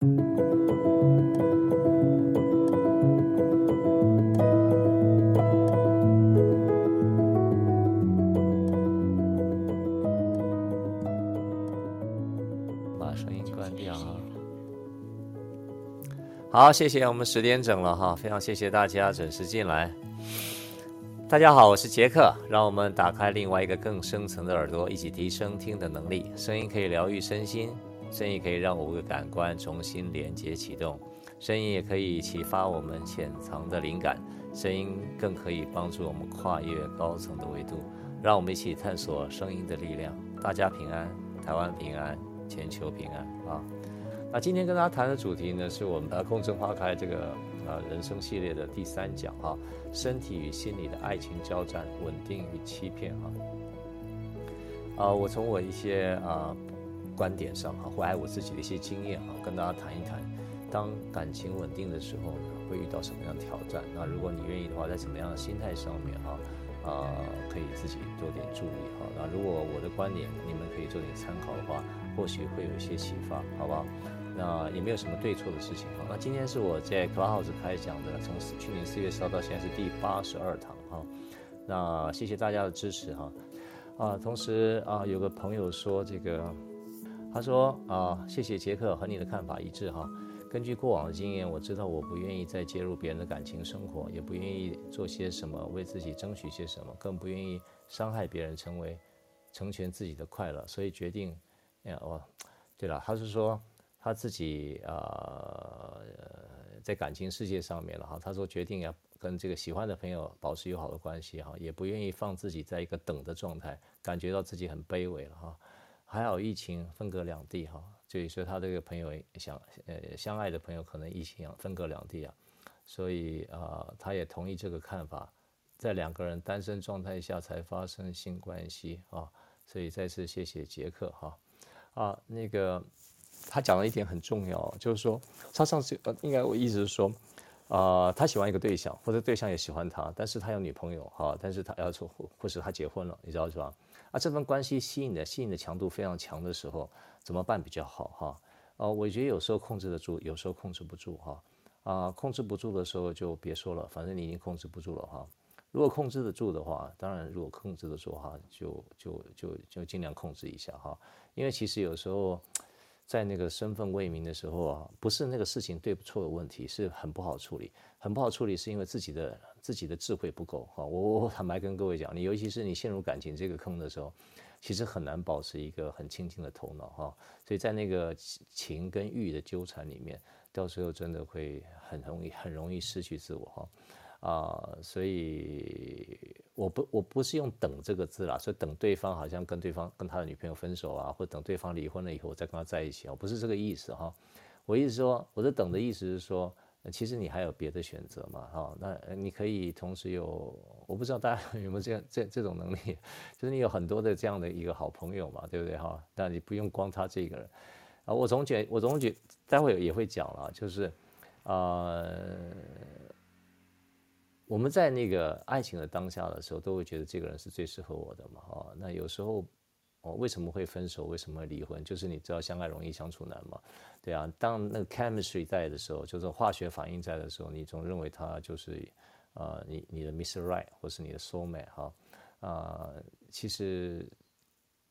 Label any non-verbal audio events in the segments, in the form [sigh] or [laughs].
把声音关掉啊好，谢谢我们十点整了哈，非常谢谢大家准时进来。大家好，我是杰克，让我们打开另外一个更深层的耳朵，一起提升听的能力。声音可以疗愈身心，声音可以让五个感官重新连接启动，声音也可以启发我们潜藏的灵感，声音更可以帮助我们跨越高层的维度。让我们一起探索声音的力量。大家平安，台湾平安，全球平安啊！那今天跟大家谈的主题呢，是我们呃空中花开这个呃人生系列的第三讲哈，身体与心理的爱情交战，稳定与欺骗哈。啊、我从我一些啊、观点上哈，或者我自己的一些经验哈，跟大家谈一谈，当感情稳定的时候呢，会遇到什么样的挑战？那如果你愿意的话，在什么样的心态上面哈，啊、可以自己多点注意哈。那如果我的观点你们可以做点参考的话，或许会有一些启发，好不好？那也没有什么对错的事情哈。那今天是我在 Clubhouse 开讲的，从去年四月烧到现在是第八十二堂哈。那谢谢大家的支持哈。啊，同时啊，有个朋友说这个，他说啊，谢谢杰克和你的看法一致哈。根据过往的经验，我知道我不愿意再介入别人的感情生活，也不愿意做些什么为自己争取些什么，更不愿意伤害别人，成为成全自己的快乐，所以决定，哎呀，哦，对了，他是说。他自己呃，在感情世界上面了哈，他说决定要跟这个喜欢的朋友保持友好的关系哈，也不愿意放自己在一个等的状态，感觉到自己很卑微了哈。还好疫情分隔两地哈，所以说他这个朋友想呃相爱的朋友可能疫情分隔两地啊，所以啊他也同意这个看法，在两个人单身状态下才发生性关系啊，所以再次谢谢杰克哈啊那个。他讲了一点很重要，就是说他上次呃，应该我意思是说，呃，他喜欢一个对象，或者对象也喜欢他，但是他有女朋友哈，但是他要说或或是他结婚了，你知道是吧？啊，这份关系吸引的吸引的强度非常强的时候，怎么办比较好哈？啊、我觉得有时候控制得住，有时候控制不住哈。啊、控制不住的时候就别说了，反正你已经控制不住了哈。如果控制得住的话，当然如果控制得住哈，就就就就尽量控制一下哈，因为其实有时候。在那个身份未明的时候啊，不是那个事情对不错的问题，是很不好处理，很不好处理，是因为自己的自己的智慧不够哈。我我坦白跟各位讲，你尤其是你陷入感情这个坑的时候，其实很难保持一个很清净的头脑哈。所以在那个情跟欲的纠缠里面，到时候真的会很容易很容易失去自我哈。啊、所以我不我不是用等这个字啦，所以等对方好像跟对方跟他的女朋友分手啊，或等对方离婚了以后我再跟他在一起啊，不是这个意思哈。我意思说，我的等的意思是说，其实你还有别的选择嘛哈。那你可以同时有，我不知道大家 [laughs] 有没有这样这这种能力，就是你有很多的这样的一个好朋友嘛，对不对哈？但你不用光他这个人啊。我总觉我总觉待会也会讲了，就是啊。呃我们在那个爱情的当下的时候，都会觉得这个人是最适合我的嘛，哈。那有时候，哦，为什么会分手？为什么离婚？就是你知道，相爱容易相处难嘛，对啊。当那个 chemistry 在的时候，就是化学反应在的时候，你总认为他就是，呃，你你的 Mr. Right 或是你的 Soul Mate 哈，啊，其实，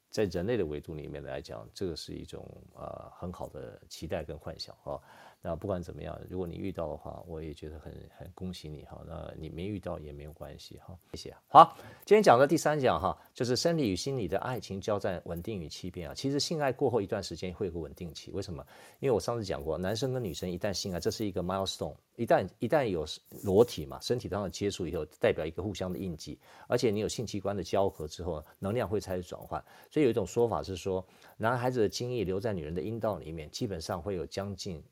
在人类的维度里面来讲，这个是一种、呃、很好的期待跟幻想哈。那不管怎么样，如果你遇到的话，我也觉得很很恭喜你哈。那你没遇到也没有关系哈，谢谢。好，今天讲的第三讲哈，就是生理与心理的爱情交战，稳定与欺骗啊。其实性爱过后一段时间会有个稳定期，为什么？因为我上次讲过，男生跟女生一旦性爱，这是一个 milestone，一旦一旦有裸体嘛，身体当中接触以后，代表一个互相的印记，而且你有性器官的交合之后，能量会开始转换。所以有一种说法是说，男孩子的精液留在女人的阴道里面，基本上会有将近。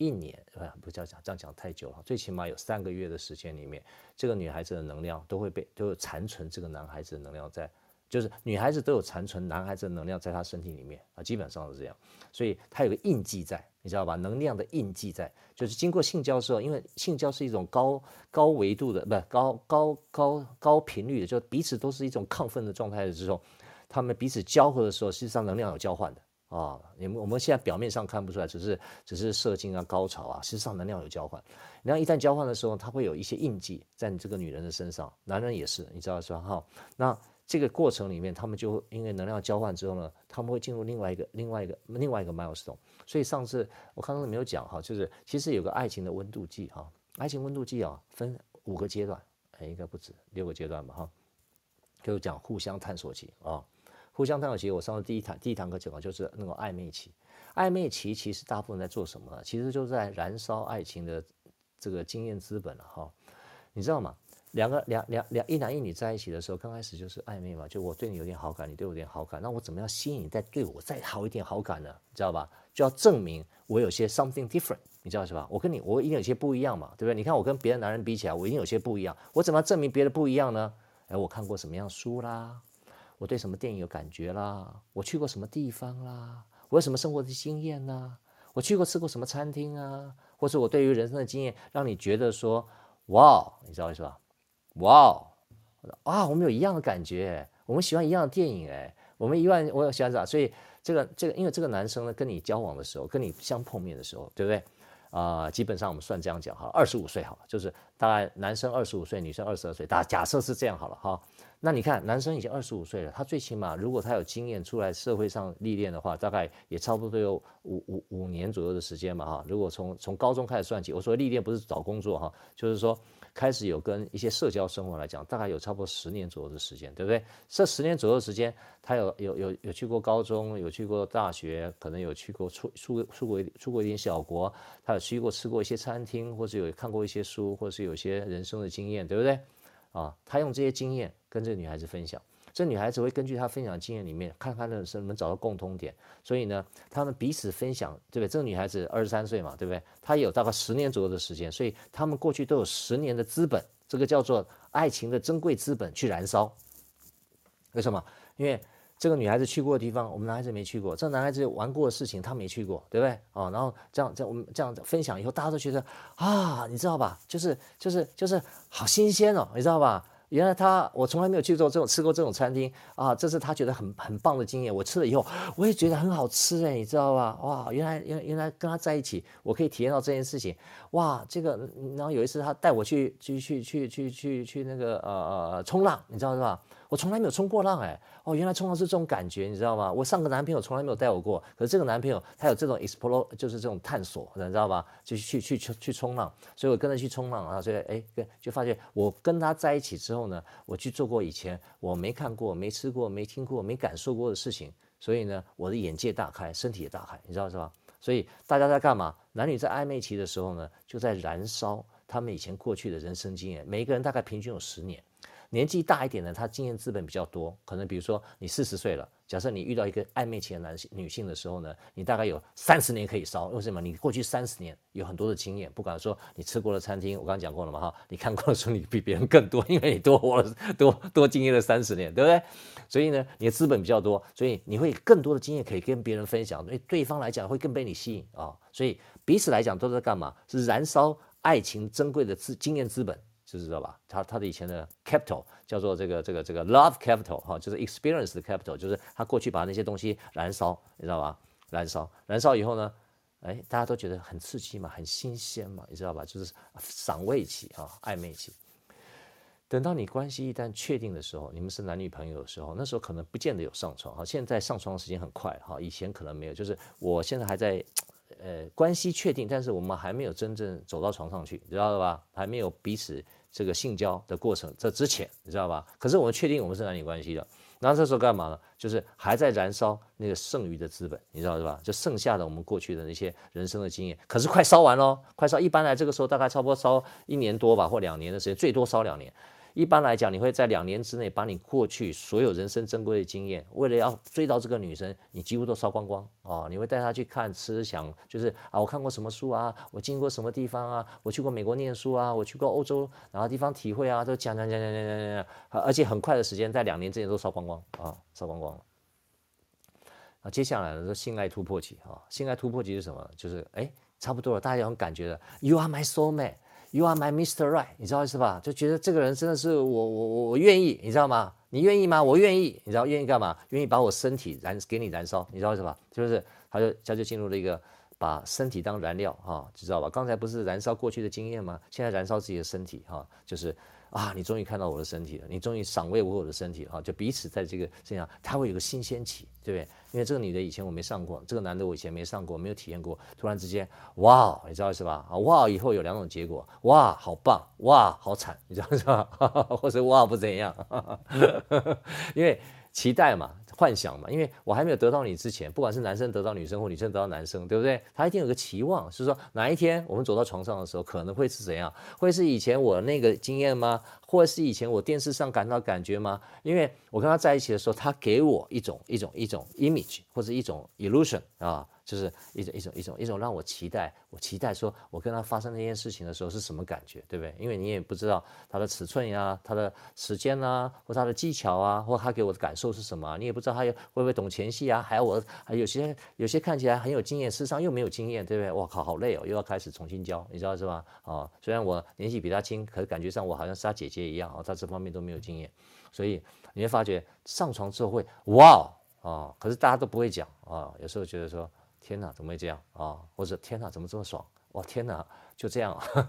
一年，不叫讲这样讲太久了，最起码有三个月的时间里面，这个女孩子的能量都会被都有残存，这个男孩子的能量在，就是女孩子都有残存男孩子的能量在她身体里面啊，基本上是这样，所以她有个印记在，你知道吧？能量的印记在，就是经过性交之后，因为性交是一种高高维度的，不是高高高高频率的，就彼此都是一种亢奋的状态的时候，他们彼此交合的时候，实际上能量有交换的。啊，你们我们现在表面上看不出来，只是只是射精啊、高潮啊，实际上能量有交换。然后一旦交换的时候，它会有一些印记在你这个女人的身上，男人也是，你知道是吧？哈，那这个过程里面，他们就因为能量交换之后呢，他们会进入另外一个、另外一个、另外一个 milestone。所以上次我刚刚没有讲哈，就是其实有个爱情的温度计哈，爱情温度计啊，分五个阶段，哎，应该不止六个阶段吧？哈，就是讲互相探索期啊。互相探索期，我上次第一堂第一堂课讲的就是那个暧昧期。暧昧期其实大部分在做什么呢？其实就是在燃烧爱情的这个经验资本了哈。你知道吗？两个两两两一男一女在一起的时候，刚开始就是暧昧嘛，就我对你有点好感，你对我有点好感，那我怎么样吸引你再对我再好一点好感呢？你知道吧？就要证明我有些 something different，你知道是吧？我跟你我一定有些不一样嘛，对不对？你看我跟别的男人比起来，我一定有些不一样。我怎么证明别的不一样呢？哎，我看过什么样书啦？我对什么电影有感觉啦？我去过什么地方啦？我有什么生活的经验呢？我去过吃过什么餐厅啊？或是我对于人生的经验，让你觉得说，哇，你知道是吧？哇，啊，我们有一样的感觉，我们喜欢一样的电影，哎，我们一万，我有喜欢啥？所以这个这个，因为这个男生呢，跟你交往的时候，跟你相碰面的时候，对不对？啊、基本上我们算这样讲哈，二十五岁好了，就是大概男生二十五岁，女生二十二岁，大假设是这样好了哈。那你看，男生已经二十五岁了，他最起码如果他有经验出来社会上历练的话，大概也差不多有五五五年左右的时间嘛哈。如果从从高中开始算起，我说历练不是找工作哈，就是说开始有跟一些社交生活来讲，大概有差不多十年左右的时间，对不对？这十年左右时间，他有有有有去过高中，有去过大学，可能有去过出出出过出过一点小国，他有去过吃过一些餐厅，或者有看过一些书，或者是有些人生的经验，对不对？啊，他用这些经验跟这个女孩子分享，这女孩子会根据他分享经验里面，看看能不能找到共通点。所以呢，他们彼此分享，对不对？这个女孩子二十三岁嘛，对不对？她有大概十年左右的时间，所以他们过去都有十年的资本，这个叫做爱情的珍贵资本去燃烧。为什么？因为。这个女孩子去过的地方，我们男孩子没去过；这个男孩子玩过的事情，他没去过，对不对？啊，然后这样这样我们这样分享以后，大家都觉得啊，你知道吧？就是就是就是好新鲜哦，你知道吧？原来他我从来没有去做这种吃过这种餐厅啊，这是他觉得很很棒的经验。我吃了以后，我也觉得很好吃哎，你知道吧？哇，原来原原来跟他在一起，我可以体验到这件事情。哇，这个然后有一次他带我去去去去去去去那个呃呃冲浪，你知道是吧？我从来没有冲过浪哎。哦，原来冲浪是这种感觉，你知道吗？我上个男朋友从来没有带我过，可是这个男朋友他有这种 explore，就是这种探索，你知道吧？就去去去去冲浪，所以我跟着去冲浪啊，所以哎，跟就发现我跟他在一起之后呢，我去做过以前我没看过、没吃过、没听过、没感受过的事情，所以呢，我的眼界大开，身体也大开，你知道是吧？所以大家在干嘛？男女在暧昧期的时候呢，就在燃烧他们以前过去的人生经验，每一个人大概平均有十年。年纪大一点的，他经验资本比较多，可能比如说你四十岁了，假设你遇到一个暧昧期的男性女性的时候呢，你大概有三十年可以烧，为什么？你过去三十年有很多的经验，不管说你吃过的餐厅，我刚刚讲过了嘛哈，你看过的书你比别人更多，因为你多活了多多经验了三十年，对不对？所以呢，你的资本比较多，所以你会更多的经验可以跟别人分享，对对方来讲会更被你吸引啊、所以彼此来讲都在干嘛？是燃烧爱情珍贵的资经验资本。就知道吧？他他的以前的 capital 叫做这个这个这个 love capital 哈，就是 experience 的 capital，就是他过去把那些东西燃烧，你知道吧？燃烧，燃烧以后呢，哎，大家都觉得很刺激嘛，很新鲜嘛，你知道吧？就是赏味期啊，暧昧期。等到你关系一旦确定的时候，你们是男女朋友的时候，那时候可能不见得有上床哈。现在上床的时间很快哈，以前可能没有。就是我现在还在。呃，关系确定，但是我们还没有真正走到床上去，知道了吧？还没有彼此这个性交的过程，这之前你知道吧？可是我们确定我们是男女关系的，然后这时候干嘛呢？就是还在燃烧那个剩余的资本，你知道是吧？就剩下的我们过去的那些人生的经验，可是快烧完喽，快烧。一般来这个时候大概差不多烧一年多吧，或两年的时间，最多烧两年。一般来讲，你会在两年之内把你过去所有人生珍贵的经验，为了要追到这个女生，你几乎都烧光光啊！你会带她去看、吃、想，就是啊，我看过什么书啊，我经过什么地方啊，我去过美国念书啊，我去过欧洲哪个地方体会啊，都讲讲讲讲讲讲讲，而且很快的时间，在两年之内都烧光光啊，烧光光了。啊，接下来呢是性爱突破期啊，性爱突破期是什么？就是哎，差不多了，大家有种感觉了，You are my soulmate。You are my Mr. Right，你知道是吧？就觉得这个人真的是我我我我愿意，你知道吗？你愿意吗？我愿意，你知道愿意干嘛？愿意把我身体燃给你燃烧，你知道是吧？就是他就他就进入了一个把身体当燃料哈，知道吧？刚才不是燃烧过去的经验吗？现在燃烧自己的身体哈，就是。啊，你终于看到我的身体了，你终于赏味我我的身体了哈，就彼此在这个这样，他会有个新鲜期，对不对？因为这个女的以前我没上过，这个男的我以前没上过，没有体验过，突然之间，哇，你知道是吧？啊，哇，以后有两种结果，哇，好棒，哇，好惨，你知道是吧？[laughs] 或者哇，不怎样，[laughs] 因为期待嘛。幻想嘛，因为我还没有得到你之前，不管是男生得到女生或女生得到男生，对不对？他一定有个期望，是说哪一天我们走到床上的时候，可能会是怎样？会是以前我那个经验吗？或是以前我电视上感到感觉吗？因为我跟他在一起的时候，他给我一种一种一种 image 或者一种 illusion 啊。就是一种一种一种一种让我期待，我期待说，我跟他发生那件事情的时候是什么感觉，对不对？因为你也不知道他的尺寸呀，他的时间啊，或他的技巧啊，或他给我的感受是什么，你也不知道他会不会懂前戏啊，还有我还有些有些看起来很有经验，事实上又没有经验，对不对？哇靠，好累哦，又要开始重新教，你知道是吧？啊，虽然我年纪比他轻，可是感觉上我好像是他姐姐一样啊，他这方面都没有经验，所以你会发觉上床之后会哇啊，可是大家都不会讲啊，有时候觉得说。天哪，怎么会这样啊？或者天哪，怎么这么爽？哇，天哪，就这样啊？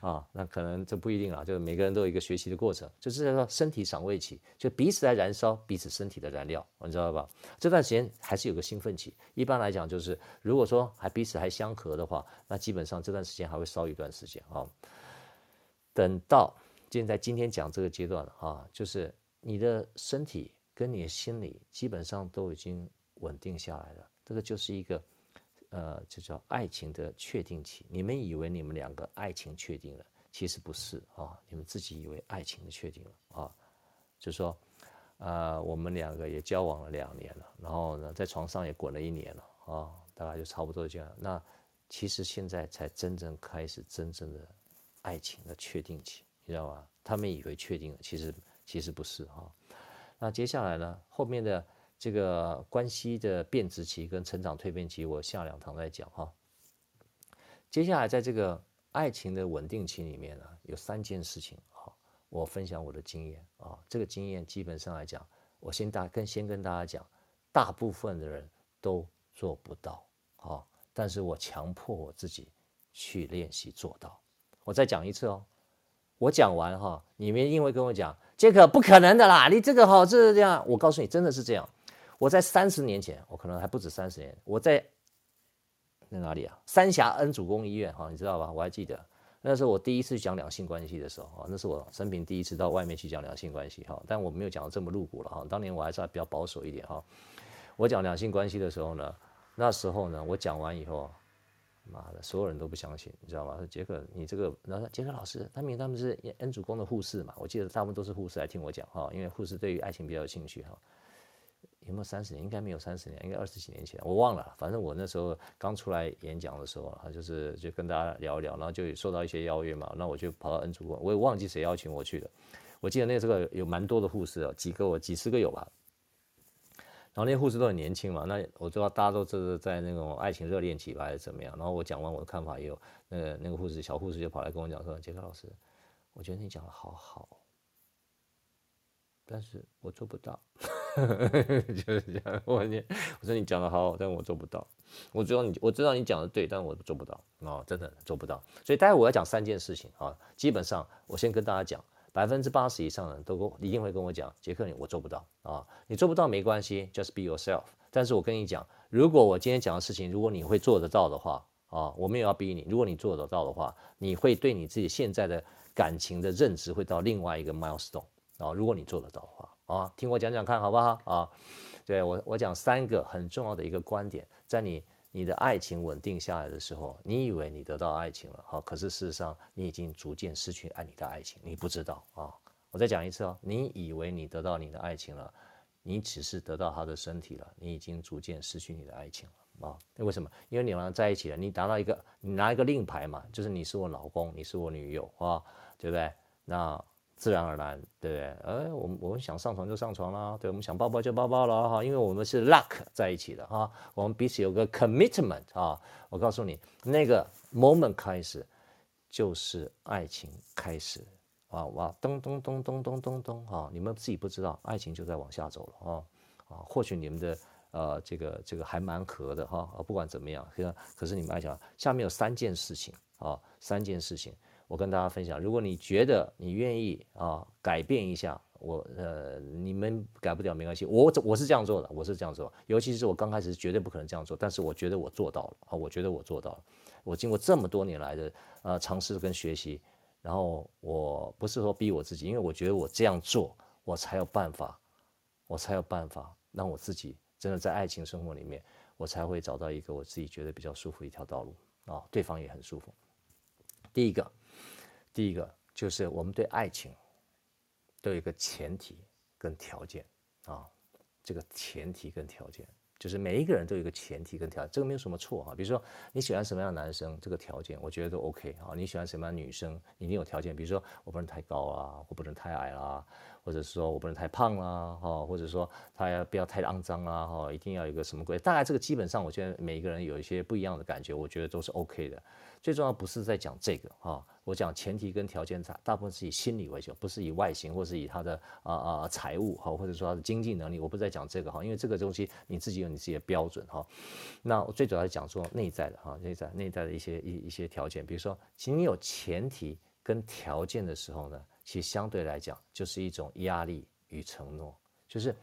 [laughs] 啊，那可能这不一定啊，就是每个人都有一个学习的过程，就是说身体赏味期，就彼此在燃烧彼此身体的燃料，你知道吧？这段时间还是有个兴奋期。一般来讲，就是如果说还彼此还相合的话，那基本上这段时间还会烧一段时间啊。等到现在今天讲这个阶段了啊，就是你的身体跟你的心理基本上都已经稳定下来了。这个就是一个，呃，就叫爱情的确定期。你们以为你们两个爱情确定了，其实不是啊，你们自己以为爱情的确定了啊。就说，呃，我们两个也交往了两年了，然后呢，在床上也滚了一年了啊，大概就差不多这样。那其实现在才真正开始真正的爱情的确定期，你知道吗？他们以为确定了，其实其实不是啊。那接下来呢，后面的。这个关系的变质期跟成长蜕变期，我下两堂再讲哈。接下来，在这个爱情的稳定期里面呢，有三件事情哈，我分享我的经验啊。这个经验基本上来讲，我先大跟先跟大家讲，大部分的人都做不到啊，但是我强迫我自己去练习做到。我再讲一次哦，我讲完哈，你们因为跟我讲，杰克不可能的啦，你这个好这是这样，我告诉你，真的是这样。我在三十年前，我可能还不止三十年。我在在哪里啊？三峡恩主公医院哈，你知道吧？我还记得那时候我第一次讲两性关系的时候啊，那是我生平第一次到外面去讲两性关系哈。但我没有讲的这么露骨了哈。当年我还是比较保守一点哈。我讲两性关系的时候呢，那时候呢，我讲完以后，妈的，所有人都不相信，你知道吗？说杰克，你这个，然后杰克老师，他们他们是恩主公的护士嘛？我记得大部分都是护士来听我讲哈，因为护士对于爱情比较有兴趣哈。有没有三十年？应该没有三十年，应该二十几年前，我忘了。反正我那时候刚出来演讲的时候啊，就是就跟大家聊一聊，然后就受到一些邀约嘛，那我就跑到恩主公，我也忘记谁邀请我去的。我记得那时候有蛮多的护士哦，几个我几十个有吧。然后那些护士都很年轻嘛，那我知道大家都是在那种爱情热恋期吧，还是怎么样。然后我讲完我的看法以后，那个那个护士小护士就跑来跟我讲说：“杰克老师，我觉得你讲的好好，但是我做不到。[laughs] ”就是这样，我你我说你讲的好，但我做不到。我知道你，我知道你讲的对，但我做不到啊，真的做不到。所以待会我要讲三件事情啊，基本上我先跟大家讲，百分之八十以上的人都一定会跟我讲，杰克你我做不到啊，你做不到没关系，just be yourself。但是我跟你讲，如果我今天讲的事情，如果你会做得到的话啊，我没有要逼你，如果你做得到的话，你会对你自己现在的感情的认知会到另外一个 milestone 啊，如果你做得到的话。啊，听我讲讲看好不好啊？对，我，我讲三个很重要的一个观点，在你你的爱情稳定下来的时候，你以为你得到爱情了，哈，可是事实上你已经逐渐失去爱你的爱情，你不知道啊。我再讲一次哦，你以为你得到你的爱情了，你只是得到他的身体了，你已经逐渐失去你的爱情了啊。为什么？因为你们在一起了，你拿到一个，你拿一个令牌嘛，就是你是我老公，你是我女友啊，对不对？那。自然而然，对不对？哎，我们我们想上床就上床啦，对，我们想抱抱就抱抱了哈，因为我们是 luck 在一起的哈，我们彼此有个 commitment 啊。我告诉你，那个 moment 开始，就是爱情开始。啊哇，咚咚咚咚咚咚咚啊！你们自己不知道，爱情就在往下走了啊啊！或许你们的呃这个这个还蛮合的哈啊，不管怎么样，可可是你们爱情下面有三件事情啊，三件事情，我跟大家分享。如果你觉得你愿意啊改变一下，我呃你们改不掉没关系，我我是这样做的，我是这样做，尤其是我刚开始绝对不可能这样做，但是我觉得我做到了啊，我觉得我做到了，我经过这么多年来的呃尝试跟学习。然后我不是说逼我自己，因为我觉得我这样做，我才有办法，我才有办法让我自己真的在爱情生活里面，我才会找到一个我自己觉得比较舒服一条道路啊，对方也很舒服。第一个，第一个就是我们对爱情都有一个前提跟条件啊，这个前提跟条件。就是每一个人都有一个前提跟条件，这个没有什么错哈。比如说你喜欢什么样的男生，这个条件我觉得都 OK 啊。你喜欢什么样的女生，一定有条件，比如说我不能太高啊，我不能太矮啦，或者是说我不能太胖啦，哈，或者说他要不要太肮脏啦，哈，一定要有一个什么规。大概这个基本上，我觉得每一个人有一些不一样的感觉，我觉得都是 OK 的。最重要不是在讲这个哈，我讲前提跟条件，大大部分是以心理为主，不是以外形或是以他的啊啊财务哈，或者说他的经济能力，我不再讲这个哈，因为这个东西你自己有你自己的标准哈。那我最主要讲说内在的哈，内在内在的一些一一些条件，比如说，其实你有前提跟条件的时候呢，其实相对来讲就是一种压力与承诺，就是。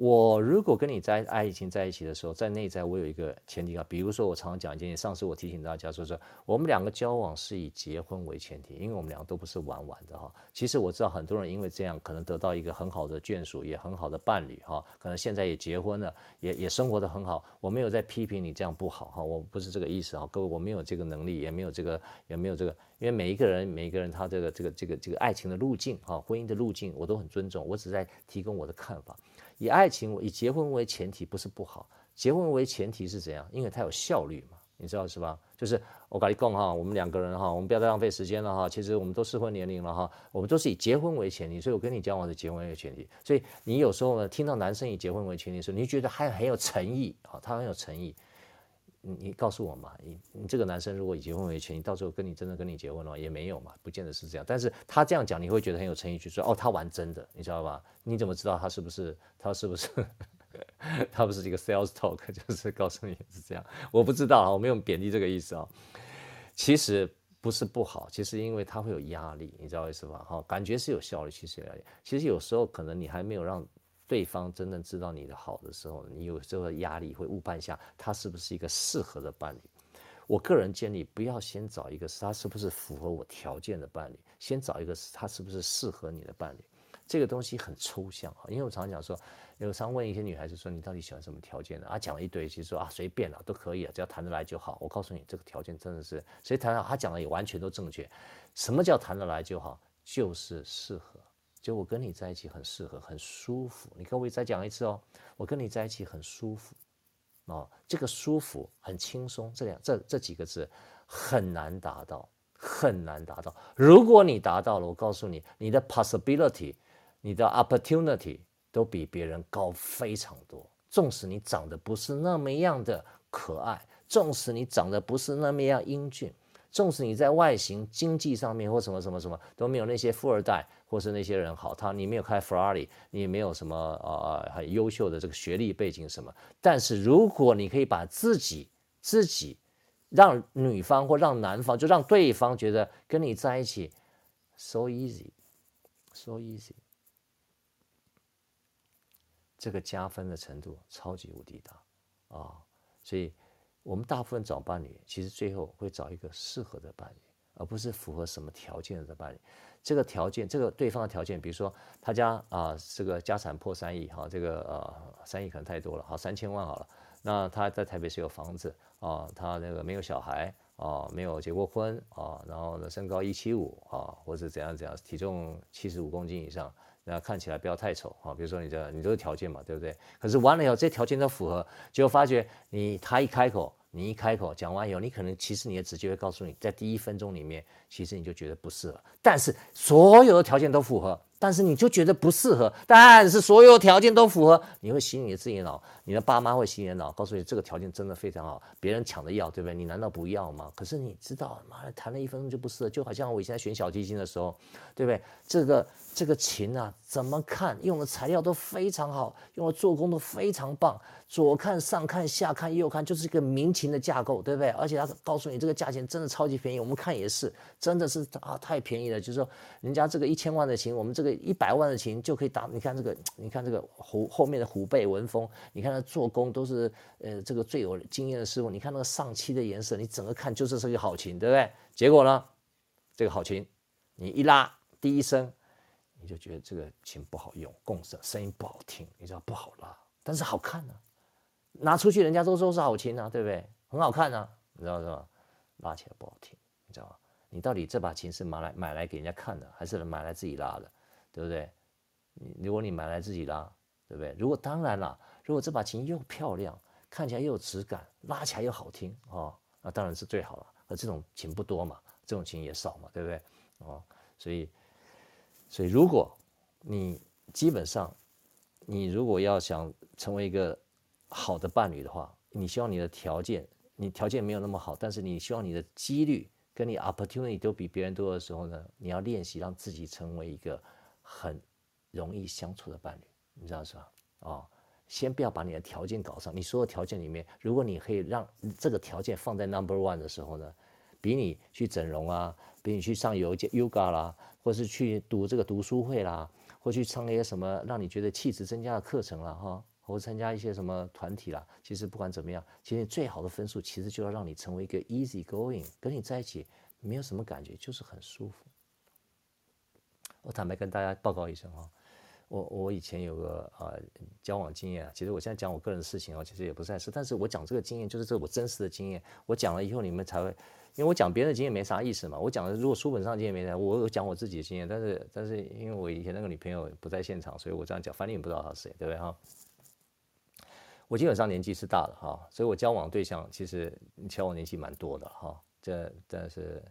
我如果跟你在爱情在一起的时候，在内在我有一个前提啊，比如说我常常讲一件，上次我提醒大家说说，我们两个交往是以结婚为前提，因为我们两个都不是玩玩的哈。其实我知道很多人因为这样可能得到一个很好的眷属，也很好的伴侣哈，可能现在也结婚了，也也生活得很好。我没有在批评你这样不好哈，我不是这个意思哈，各位我没有这个能力，也没有这个也没有这个，因为每一个人每一个人他这个这个这个这个爱情的路径哈，婚姻的路径我都很尊重，我只在提供我的看法。以爱情、以结婚为前提不是不好，结婚为前提是怎样？因为它有效率嘛，你知道是吧？就是我跟你讲哈，我们两个人哈，我们不要再浪费时间了哈。其实我们都适婚年龄了哈，我们都是以结婚为前提，所以我跟你交往是结婚为前提。所以你有时候呢，听到男生以结婚为前提的时候，你觉得还很有诚意啊，他很有诚意。你你告诉我嘛，你你这个男生如果以结婚为前提，到时候跟你真的跟你结婚了也没有嘛，不见得是这样。但是他这样讲，你会觉得很有诚意，就说哦，他玩真的，你知道吧？你怎么知道他是不是他是不是 [laughs] 他不是这个 sales talk，[laughs] 就是告诉你是这样？我不知道啊，我没有贬低这个意思啊。其实不是不好，其实因为他会有压力，你知道意思吧？哈，感觉是有效率，其实有压力。其实有时候可能你还没有让。对方真正知道你的好的时候，你有这个压力会误判下他是不是一个适合的伴侣。我个人建议不要先找一个是他是不是符合我条件的伴侣，先找一个是他是不是适合你的伴侣。这个东西很抽象哈，因为我常常讲说，有常问一些女孩子说你到底喜欢什么条件的啊？讲了一堆，其实说啊随便了都可以啊，只要谈得来就好。我告诉你，这个条件真的是谁谈得好，他讲的也完全都正确。什么叫谈得来就好？就是适合。就我跟你在一起很适合，很舒服。你跟我再讲一次哦，我跟你在一起很舒服，哦，这个舒服很轻松，这两这这几个字很难达到，很难达到。如果你达到了，我告诉你，你的 possibility，你的 opportunity 都比别人高非常多。纵使你长得不是那么样的可爱，纵使你长得不是那么样英俊。纵使你在外形、经济上面或什么什么什么都没有那些富二代或是那些人好，他你没有开法拉利，你也没有什么呃很优秀的这个学历背景什么，但是如果你可以把自己自己让女方或让男方就让对方觉得跟你在一起 so easy so easy，这个加分的程度超级无敌大啊，所以。我们大部分找伴侣，其实最后会找一个适合的伴侣，而不是符合什么条件的伴侣。这个条件，这个对方的条件，比如说他家啊，这个家产破三亿，哈，这个呃三亿可能太多了，好三千万好了。那他在台北是有房子啊，他那个没有小孩啊，没有结过婚啊，然后呢身高一七五啊，或者怎样怎样，体重七十五公斤以上。那看起来不要太丑啊，比如说你这你这个条件嘛，对不对？可是完了以后，这条件都符合，就发觉你他一开口，你一开口讲完以后，你可能其实你的直觉会告诉你，在第一分钟里面，其实你就觉得不适合。但是所有的条件都符合，但是你就觉得不适合，但是所有条件都符合，你会洗你的自己脑，你的爸妈会洗你脑，告诉你这个条件真的非常好，别人抢着要，对不对？你难道不要吗？可是你知道，妈的弹了一分钟就不适合，就好像我以前在选小提琴的时候，对不对？这个这个琴啊，怎么看用的材料都非常好，用的做工都非常棒，左看上看下看右看，就是一个民琴的架构，对不对？而且他告诉你这个价钱真的超级便宜，我们看也是，真的是啊太便宜了，就是说人家这个一千万的琴，我们这个。一百万的琴就可以打，你看这个，你看这个虎后面的虎背纹风，你看做工都是呃这个最有经验的师傅，你看那个上漆的颜色，你整个看就是这个好琴，对不对？结果呢，这个好琴你一拉第一声，你就觉得这个琴不好用，共振声音不好听，你知道不好拉，但是好看呢、啊，拿出去人家都说是好琴啊，对不对？很好看啊，你知道是吧？拉起来不好听，你知道吗？你到底这把琴是买来买来给人家看的，还是买来自己拉的？对不对？你如果你买来自己拉，对不对？如果当然了，如果这把琴又漂亮，看起来又有质感，拉起来又好听哦，那当然是最好了。而这种琴不多嘛，这种琴也少嘛，对不对？哦，所以，所以如果你基本上，你如果要想成为一个好的伴侣的话，你希望你的条件，你条件没有那么好，但是你希望你的几率跟你 opportunity 都比别人多的时候呢，你要练习让自己成为一个。很容易相处的伴侣，你知道是吧？哦，先不要把你的条件搞上。你所有条件里面，如果你可以让这个条件放在 number one 的时候呢，比你去整容啊，比你去上游 yoga 啦，或是去读这个读书会啦，或去上一些什么让你觉得气质增加的课程啦，哈，或参加一些什么团体啦。其实不管怎么样，其实最好的分数其实就要让你成为一个 easy going，跟你在一起没有什么感觉，就是很舒服。我坦白跟大家报告一声哈，我我以前有个呃交往经验啊，其实我现在讲我个人的事情啊，其实也不算是，但是我讲这个经验就是这我真实的经验，我讲了以后你们才会，因为我讲别人的经验没啥意思嘛，我讲的如果书本上经验没啥，我有讲我自己的经验，但是但是因为我以前那个女朋友不在现场，所以我这样讲，反正你不知道她是谁，对不对哈？我基本上年纪是大的哈，所以我交往对象其实交往年纪蛮多的哈，这但是。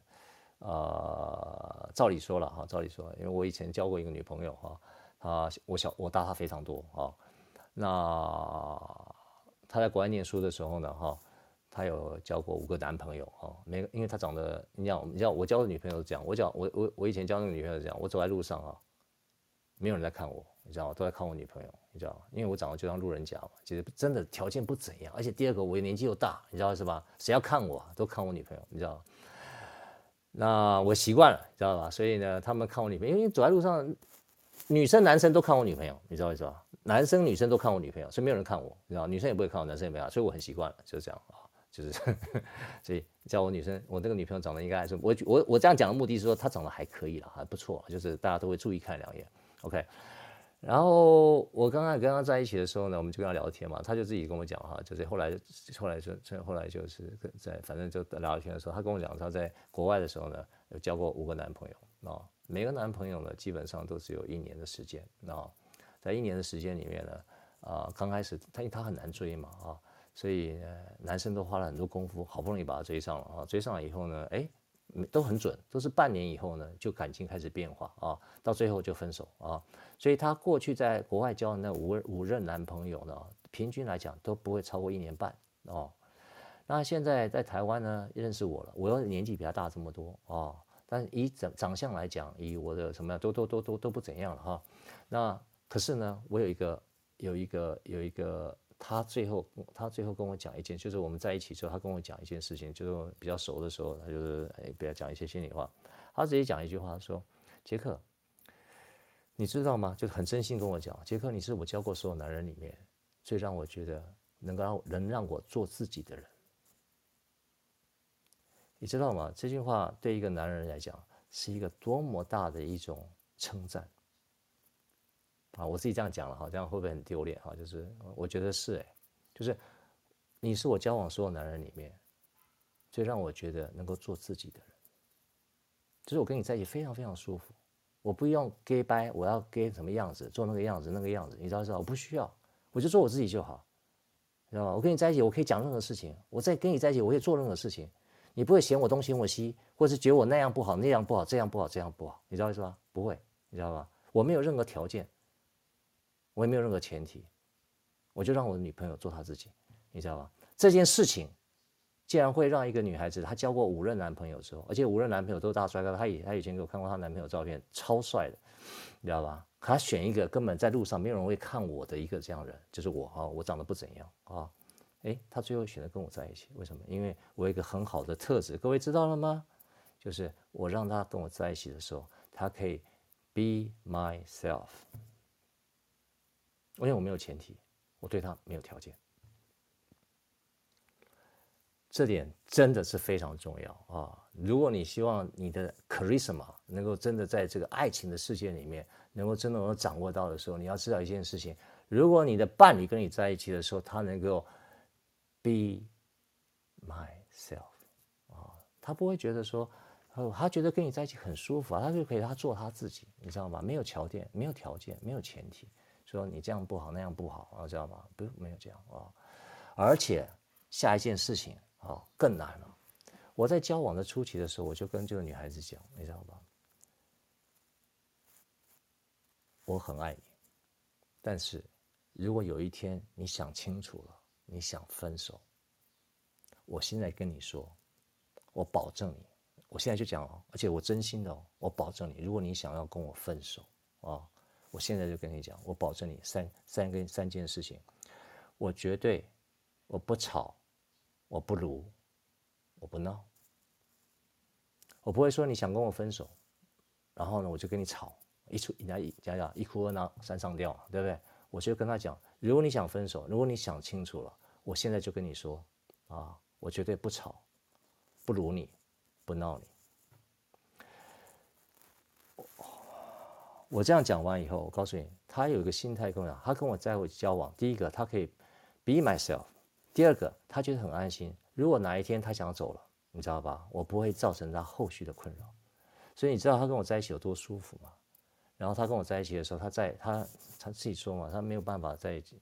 呃，照理说了哈，照理说，因为我以前交过一个女朋友哈，啊我小我大他非常多啊。那他在国外念书的时候呢哈，他有交过五个男朋友哈，每个因为他长得，你知道你知道我交的女朋友是这样，我讲我我我以前交那个女朋友是这样，我走在路上啊，没有人在看我，你知道吗？都在看我女朋友，你知道吗？因为我长得就像路人甲嘛，其实真的条件不怎样，而且第二个我年纪又大，你知道是吧？谁要看我都看我女朋友，你知道。那我习惯了，知道吧？所以呢，他们看我女朋友，因为走在路上，女生男生都看我女朋友，你知道为什么？男生女生都看我女朋友，所以没有人看我，你知道？女生也不会看我，男生也没有，所以我很习惯了，就是这样啊，就是，[laughs] 所以叫我女生，我那个女朋友长得应该还是我我我这样讲的目的是说她长得还可以了，还不错，就是大家都会注意看两眼，OK。然后我刚刚跟他在一起的时候呢，我们就跟他聊天嘛，他就自己跟我讲哈，就是后来后来就后来就是在反正就聊天的时候，他跟我讲他在国外的时候呢，有交过五个男朋友啊，每个男朋友呢基本上都只有一年的时间啊，在一年的时间里面呢，啊刚开始他他很难追嘛啊，所以男生都花了很多功夫，好不容易把他追上了啊，追上了以后呢，哎。都很准，都是半年以后呢，就感情开始变化啊，到最后就分手啊。所以她过去在国外交的那五五任男朋友呢，平均来讲都不会超过一年半哦。那现在在台湾呢，认识我了，我又年纪比他大这么多啊，但以长长相来讲，以我的什么样，都都都都都不怎样了哈。那可是呢，我有一个有一个有一个。他最后，他最后跟我讲一件，就是我们在一起之后，他跟我讲一件事情，就是比较熟的时候，他就是哎，不要讲一些心里话。他直接讲一句话说：“杰克，你知道吗？就是很真心跟我讲，杰克，你是我交过所有男人里面最让我觉得能够让能让我做自己的人。你知道吗？这句话对一个男人来讲是一个多么大的一种称赞。”啊，我自己这样讲了哈，这样会不会很丢脸哈？就是我觉得是哎，就是你是我交往所有男人里面最让我觉得能够做自己的人，就是我跟你在一起非常非常舒服，我不用 gay 掰，我要 gay 什么样子，做那个样子那个样子，你知道知道？我不需要，我就做我自己就好，知道吗？我跟你在一起，我可以讲任何事情，我在跟你在一起，我可以做任何事情，你不会嫌我东嫌我西，或是觉得我那样不好那样不好这样不好这样不好，你知道意思吧？不会，你知道吧？我没有任何条件，我也没有任何前提，我就让我的女朋友做她自己，你知道吧？这件事情竟然会让一个女孩子，她交过五任男朋友之后，而且五任男朋友都是大帅哥，她以她以前给我看过她男朋友照片，超帅的，你知道吧？她选一个根本在路上没有人会看我的一个这样人，就是我啊，我长得不怎样啊，诶，他最后选择跟我在一起，为什么？因为我有一个很好的特质，各位知道了吗？就是我让他跟我在一起的时候，他可以 be myself，因为我没有前提，我对他没有条件。这点真的是非常重要啊！如果你希望你的 charisma 能够真的在这个爱情的世界里面能够真的能够掌握到的时候，你要知道一件事情：如果你的伴侣跟你在一起的时候，他能够 be myself 啊，他不会觉得说，哦，他觉得跟你在一起很舒服啊，他就可以他做他自己，你知道吗？没有条件，没有条件，没有前提，说你这样不好，那样不好啊，知道吗？不，没有这样啊，而且下一件事情。哦，更难了。我在交往的初期的时候，我就跟这个女孩子讲，你知道吧？我很爱你，但是如果有一天你想清楚了，你想分手，我现在跟你说，我保证你，我现在就讲哦，而且我真心的哦，我保证你，如果你想要跟我分手啊，我现在就跟你讲，我保证你三三跟三件事情，我绝对我不吵。我不如，我不闹，我不会说你想跟我分手，然后呢，我就跟你吵，一出人家一讲讲一哭二闹三上吊，对不对？我就跟他讲，如果你想分手，如果你想清楚了，我现在就跟你说，啊，我绝对不吵，不如你，不闹你。我这样讲完以后，我告诉你，他有一个心态跟我讲，他跟我在一起交往，第一个他可以 be myself。第二个，他觉得很安心。如果哪一天他想走了，你知道吧？我不会造成他后续的困扰。所以你知道他跟我在一起有多舒服吗？然后他跟我在一起的时候，他在他他自己说嘛，他没有办法在一起，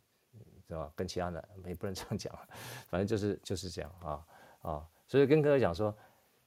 对吧？跟其他男也不能这样讲，反正就是就是这样啊啊。所以跟哥哥讲说，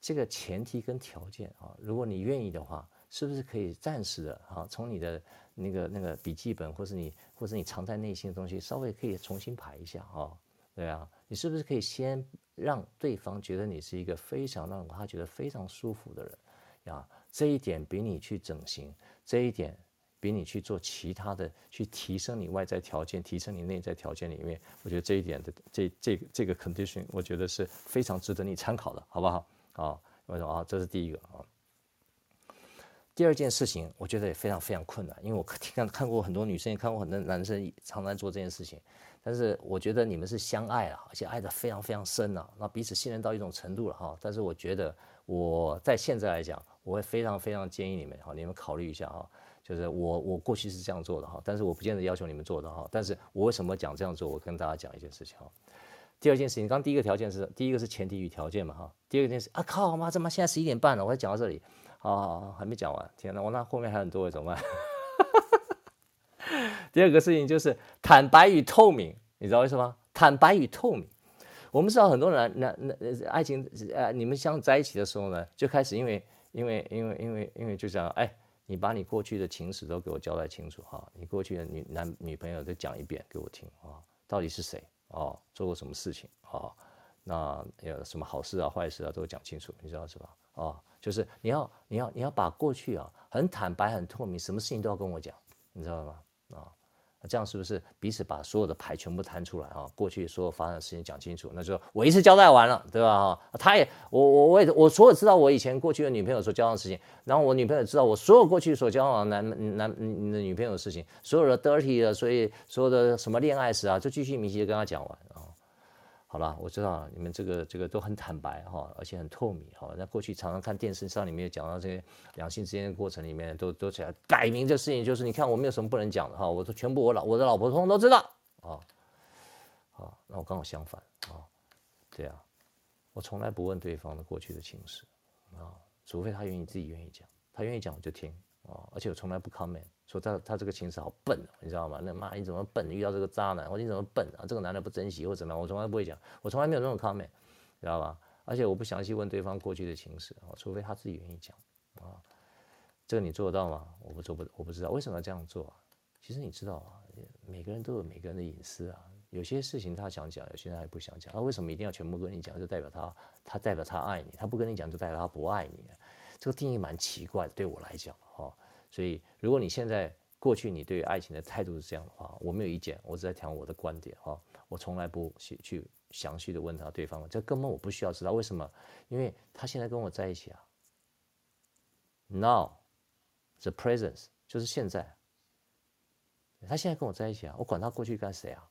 这个前提跟条件啊，如果你愿意的话，是不是可以暂时的啊，从你的那个那个笔记本，或是你或是你藏在内心的东西，稍微可以重新排一下啊。对啊，你是不是可以先让对方觉得你是一个非常让他觉得非常舒服的人呀？这一点比你去整形，这一点比你去做其他的，去提升你外在条件、提升你内在条件里面，我觉得这一点的这这个、这个 condition，我觉得是非常值得你参考的，好不好？啊，为什么啊？这是第一个啊。第二件事情，我觉得也非常非常困难，因为我看看过很多女生，也看过很多男生常常做这件事情。但是我觉得你们是相爱啊，而且爱得非常非常深啊，那彼此信任到一种程度了哈。但是我觉得我在现在来讲，我会非常非常建议你们哈，你们考虑一下哈。就是我我过去是这样做的哈，但是我不见得要求你们做的哈。但是我为什么讲这样做？我跟大家讲一件事情哈。第二件事情，刚第一个条件是第一个是前提与条件嘛哈。第二件事啊靠妈，怎么现在十一点半了？我才讲到这里，啊还没讲完，天哪，我那后面还很多，怎么办？[laughs] 第二个事情就是坦白与透明，你知道为什么？坦白与透明，我们知道很多人那那爱情呃，你们相在一起的时候呢，就开始因为因为因为因为因为就这样，哎，你把你过去的情史都给我交代清楚哈，你过去的女男女朋友都讲一遍给我听啊，到底是谁啊，做过什么事情啊？那有什么好事啊、坏事啊都讲清楚，你知道是吧？啊，就是你要你要你要把过去啊很坦白、很透明，什么事情都要跟我讲，你知道吗？这样是不是彼此把所有的牌全部摊出来啊？过去所有发生的事情讲清楚，那就我一次交代完了，对吧？哈，他也我我我也我所有知道我以前过去的女朋友所交往的事情，然后我女朋友知道我所有过去所交往的男男女朋友的事情，所有的 dirty 的，所以所有的什么恋爱史啊，就继续明晰的跟他讲完。好了，我知道你们这个这个都很坦白哈，而且很透明哈。那过去常常看电视上里面讲到这些两性之间的过程里面，都都起来改名这事情，就是你看我没有什么不能讲的哈，我都全部我老我的老婆通通都知道啊。好，那我刚好相反啊，对啊，我从来不问对方的过去的情史啊，除非他愿意自己愿意讲，他愿意讲我就听啊，而且我从来不 comment。说他他这个情史好笨，你知道吗？那妈你怎么笨？遇到这个渣男，或者你怎么笨啊？这个男的不珍惜或怎么样？我从来不会讲，我从来没有这种 comment，知道吧？而且我不详细问对方过去的情史啊，除非他自己愿意讲啊。这个你做得到吗？我不做不，我不知道为什么要这样做？其实你知道啊，每个人都有每个人的隐私啊。有些事情他想讲，有些人还不想讲。他、为什么一定要全部跟你讲？就代表他，他代表他爱你。他不跟你讲，就代表他不爱你。这个定义蛮奇怪的，对我来讲。所以，如果你现在过去你对于爱情的态度是这样的话，我没有意见，我只在讲我的观点哈。我从来不去去详细的问他对方，这根本我不需要知道为什么，因为他现在跟我在一起啊。Now。The presence 就是现在，他现在跟我在一起啊，我管他过去干谁啊，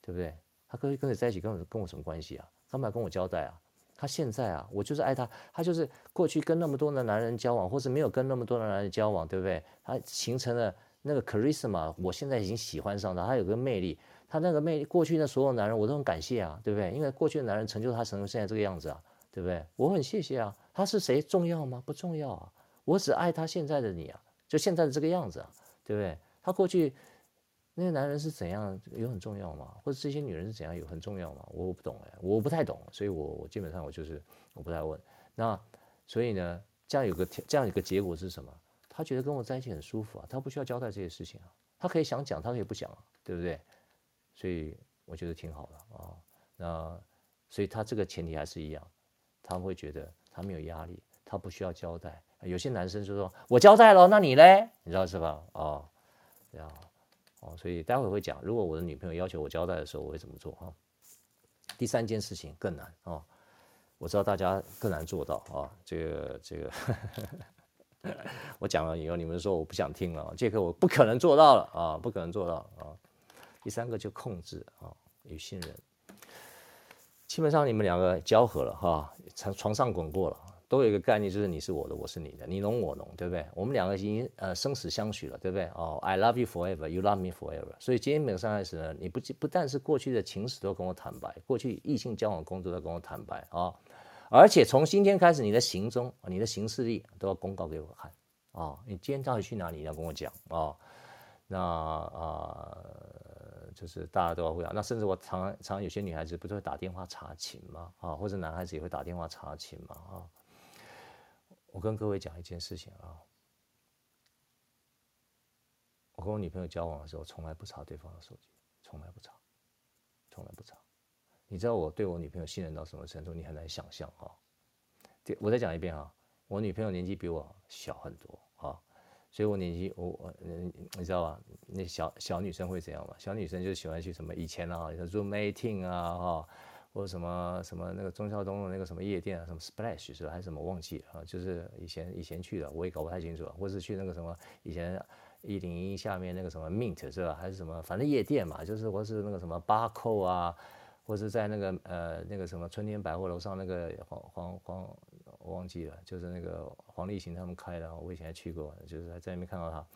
对不对？他过去跟谁在一起，跟我跟我什么关系啊？他们要跟我交代啊？他现在啊，我就是爱他，他就是过去跟那么多的男人交往，或是没有跟那么多的男人交往，对不对？他形成了那个 charisma，我现在已经喜欢上了，他有个魅力，他那个魅力，过去的所有男人我都很感谢啊，对不对？因为过去的男人成就他成现在这个样子啊，对不对？我很谢谢啊，他是谁重要吗？不重要啊，我只爱他现在的你啊。就现在的这个样子啊，对不对？他过去那些男人是怎样，有很重要吗？或者这些女人是怎样，有很重要吗？我不懂哎，我不太懂，所以我我基本上我就是我不太问。那所以呢，这样有个这样有个结果是什么？他觉得跟我在一起很舒服啊，他不需要交代这些事情啊，他可以想讲，他可以不讲啊，对不对？所以我觉得挺好的啊。那所以他这个前提还是一样，他会觉得他没有压力，他不需要交代。有些男生就说：“我交代了，那你嘞？你知道是吧？”哦，这样，哦，所以待会会讲，如果我的女朋友要求我交代的时候，我会怎么做？哈，第三件事情更难哦，我知道大家更难做到啊。这个这个，[laughs] 我讲了以后，你们说我不想听了，这个我不可能做到了啊，不可能做到啊。第三个就控制啊与信任，基本上你们两个交合了哈，床床上滚过了。都有一个概念，就是你是我的，我是你的，你侬我侬，对不对？我们两个已经呃生死相许了，对不对？哦、，I love you forever, you love me forever。所以今天每个开始呢，你不不但是过去的情史都跟我坦白，过去异性交往工作都跟我坦白啊、哦，而且从今天开始，你的行踪、你的行事历都要公告给我看啊、哦！你今天到底去哪里？你要跟我讲啊、哦？那啊、呃，就是大家都要会啊。那甚至我常常有些女孩子不是会打电话查寝吗？啊、哦，或者男孩子也会打电话查寝嘛？啊、哦？我跟各位讲一件事情啊，我跟我女朋友交往的时候，从来不查对方的手机，从来不查，从来不查。你知道我对我女朋友信任到什么程度？你很难想象啊。对，我再讲一遍啊，我女朋友年纪比我小很多啊，所以我年纪我我，你知道吧？那小小女生会怎样嘛？小女生就喜欢去什么以前啊，像 Zoom meeting 啊哈。或者什么什么那个忠孝东路那个什么夜店啊，什么 Splash 是吧？还是什么忘记了啊？就是以前以前去的，我也搞不太清楚。或是去那个什么以前一零一下面那个什么 Mint 是吧？还是什么？反正夜店嘛，就是或是那个什么巴扣啊，或是在那个呃那个什么春天百货楼上那个黄黄黄我忘记了，就是那个黄立行他们开的，我以前还去过，就是在那边看到他，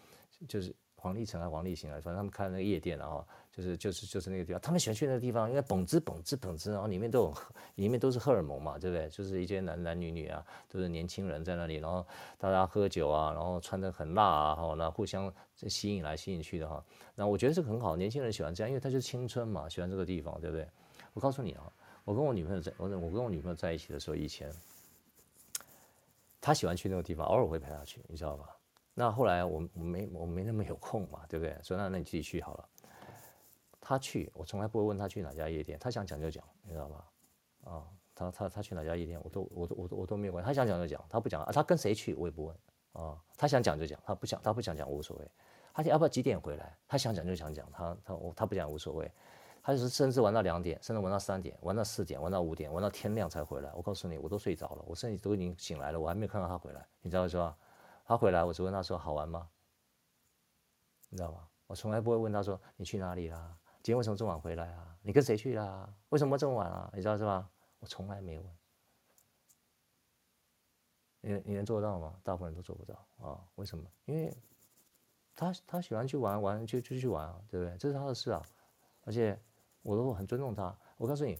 就是。黄立成啊，黄立行啊，反正他们开那个夜店，然后就是就是就是那个地方，他们喜欢去那个地方，因为蹦滋蹦滋蹦滋，然后里面都有，里面都是荷尔蒙嘛，对不对？就是一些男男女女啊，都是年轻人在那里，然后大家喝酒啊，然后穿得很辣啊，哈，那互相吸引来吸引去的哈。那我觉得这个很好，年轻人喜欢这样，因为他就是青春嘛，喜欢这个地方，对不对？我告诉你啊，我跟我女朋友在，我我跟我女朋友在一起的时候，以前她喜欢去那个地方，偶尔会陪她去，你知道吧？那后来我我没我没那么有空嘛，对不对？所以那那你自己去好了。他去，我从来不会问他去哪家夜店，他想讲就讲，你知道吗？啊、他他他去哪家夜店，我都我都我都我都没有关系。他想讲就讲，他不讲啊，他跟谁去我也不问啊、他想讲就讲，他不想他不想讲无所谓。他要不要几点回来？他想讲就想讲，他他我他不讲无所谓。他就是甚至玩到两点，甚至玩到三点，玩到四点，玩到五点，玩到天亮才回来。我告诉你，我都睡着了，我甚至都已经醒来了，我还没有看到他回来，你知道是吧？他回来，我只问他说：“好玩吗？”你知道吗？我从来不会问他说：“你去哪里啦？今天为什么这么晚回来啊？你跟谁去啦？为什么这么晚啊？”你知道是吧？我从来没问。你你能做得到吗？大部分人都做不到啊！为什么？因为他他喜欢去玩玩就就去玩啊，对不对？这是他的事啊。而且我都很尊重他。我告诉你，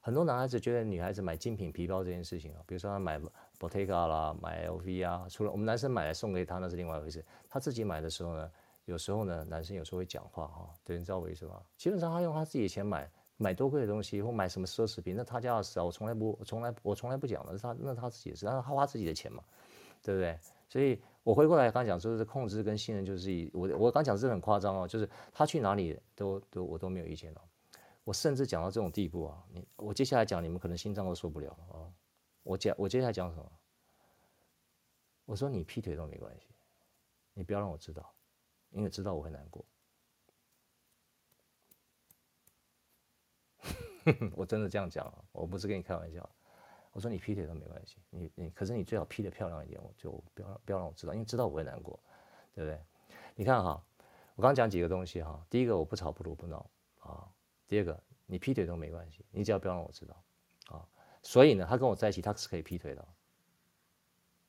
很多男孩子觉得女孩子买精品皮包这件事情啊，比如说他买。Bottega 啦，买 LV 啊，除了我们男生买来送给他，那是另外一回事。他自己买的时候呢，有时候呢，男生有时候会讲话哈，对，你知道我意思吗？基本上他用他自己的钱买，买多贵的东西或买什么奢侈品，那他家的事啊，我从来不，从来我从来不讲的，是他那他自己的事，他花自己的钱嘛。对不对？所以我回过来刚讲，就是控制跟信任，就是以我我刚讲是很夸张哦，就是他去哪里都都我都没有意见哦。我甚至讲到这种地步啊，你我接下来讲，你们可能心脏都受不了了啊。我讲我接下来讲什么？我说你劈腿都没关系，你不要让我知道，因为知道我会难过。[laughs] 我真的这样讲啊，我不是跟你开玩笑。我说你劈腿都没关系，你你可是你最好劈的漂亮一点，我就不要不要让我知道，因为知道我会难过，对不对？你看哈，我刚讲几个东西哈，第一个我不吵不卢不闹啊，第二个你劈腿都没关系，你只要不要让我知道。所以呢，他跟我在一起他是可以劈腿的，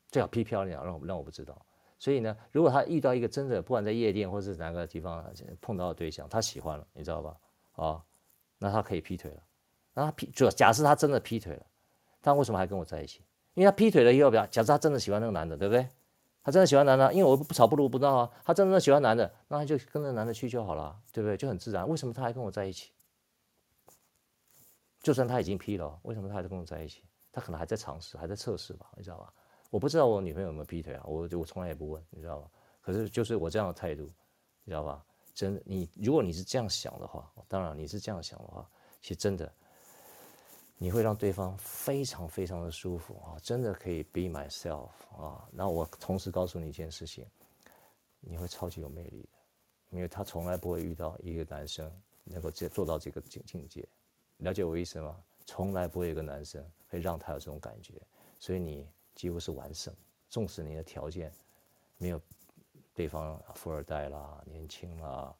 最好劈漂亮，让我让我不知道。所以呢，如果他遇到一个真的不管在夜店或是哪个地方碰到的对象，他喜欢了，你知道吧？啊，那他可以劈腿了。那他劈，就假设他真的劈腿了。他为什么还跟我在一起？因为他劈腿了以后，表假设他真的喜欢那个男的，对不对？他真的喜欢男的，因为我不吵不如不闹啊。他真的喜欢男的，那他就跟那男的去就好了，对不对？就很自然。为什么他还跟我在一起？就算他已经劈了，为什么他还在跟我在一起？他可能还在尝试，还在测试吧，你知道吧？我不知道我女朋友有没有劈腿啊，我就我从来也不问，你知道吧？可是就是我这样的态度，你知道吧？真的，你如果你是这样想的话，当然你是这样想的话，其实真的。你会让对方非常非常的舒服啊，真的可以 be myself 啊。那我同时告诉你一件事情，你会超级有魅力的，因为他从来不会遇到一个男生能够做到这个境境界。了解我意思吗？从来不会有个男生会让他有这种感觉，所以你几乎是完胜。纵使你的条件没有对方富二代啦、年轻啦，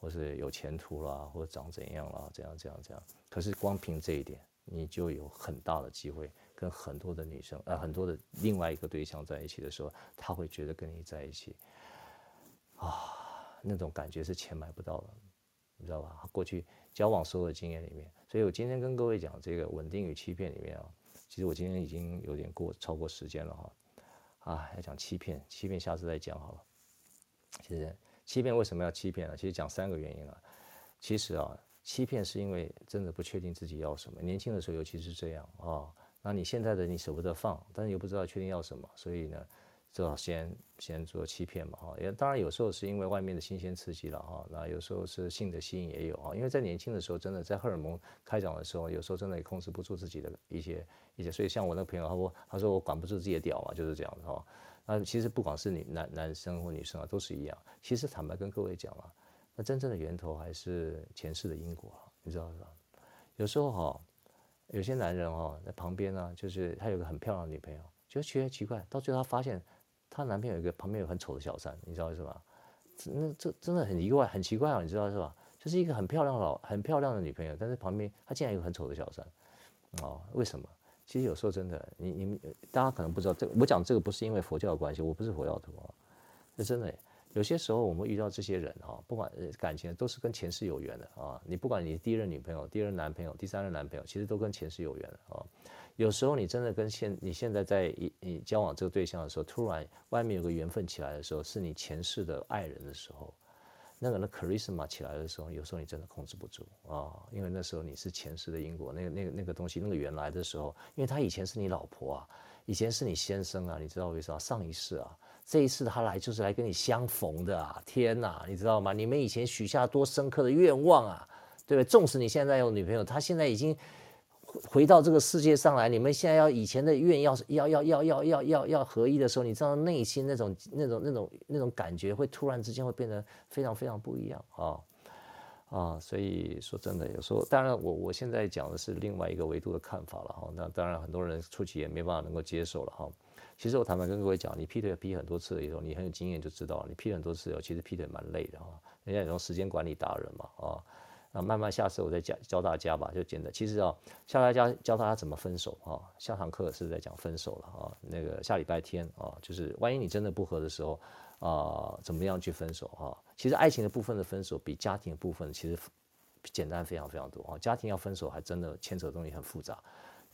或是有前途啦，或者长怎样啦，怎样怎样怎样，可是光凭这一点。你就有很大的机会跟很多的女生，呃，很多的另外一个对象在一起的时候，他会觉得跟你在一起，啊，那种感觉是钱买不到的，你知道吧？过去交往所有的经验里面，所以我今天跟各位讲这个稳定与欺骗里面啊，其实我今天已经有点过超过时间了哈，啊，要讲欺骗，欺骗下次再讲好了。其实欺骗为什么要欺骗呢？其实讲三个原因啊，其实啊。欺骗是因为真的不确定自己要什么，年轻的时候尤其是这样啊、那你现在的你舍不得放，但是又不知道确定要什么，所以呢，只好先先做欺骗嘛哈。也当然有时候是因为外面的新鲜刺激了哈，那有时候是性的吸引也有啊。因为在年轻的时候，真的在荷尔蒙开长的时候，有时候真的也控制不住自己的一些一些。所以像我那个朋友，他说他说我管不住自己的屌嘛，就是这样的哈。那其实不管是女男男生或女生啊，都是一样。其实坦白跟各位讲啊。那真正的源头还是前世的因果，你知道是吧？有时候哈，有些男人哈在旁边呢，就是他有个很漂亮的女朋友，就觉得奇怪，到最后他发现她男朋友一个旁边有很丑的小三，你知道是吧？那这真的很意外，很奇怪啊，你知道是吧？就是一个很漂亮老很漂亮的女朋友，但是旁边她竟然有很丑的小三，哦，为什么？其实有时候真的，你你们大家可能不知道，这我讲这个不是因为佛教的关系，我不是佛教徒啊，是真的。有些时候我们遇到这些人哈，不管感情都是跟前世有缘的啊。你不管你第一任女朋友、第二任男朋友、第三任男朋友，其实都跟前世有缘的啊。有时候你真的跟现你现在在你你交往这个对象的时候，突然外面有个缘分起来的时候，是你前世的爱人的时候，那个那 charisma 起来的时候，有时候你真的控制不住啊，因为那时候你是前世的因果，那个那个那个东西，那个原来的时候，因为他以前是你老婆啊，以前是你先生啊，你知道为什么？上一世啊。这一次他来就是来跟你相逢的啊！天哪，你知道吗？你们以前许下多深刻的愿望啊，对不对？纵使你现在有女朋友，他现在已经回到这个世界上来，你们现在要以前的愿要要要要要要要要合一的时候，你知道内心那种那种那种那种感觉会突然之间会变得非常非常不一样啊啊！所以说真的，有时候当然我我现在讲的是另外一个维度的看法了哈。那当然很多人初期也没办法能够接受了哈。其实我坦白跟各位讲，你劈腿劈很多次以后，你很有经验就知道，你劈很多次以后，其实劈腿蛮累的哈。人家有种时间管理达人嘛啊，那慢慢下次我再教教大家吧，就简单。其实啊，教大家教大家怎么分手啊，下堂课是在讲分手了啊。那个下礼拜天啊，就是万一你真的不合的时候啊，怎么样去分手啊？其实爱情的部分的分手比家庭的部分其实简单非常非常多啊。家庭要分手还真的牵扯的东西很复杂。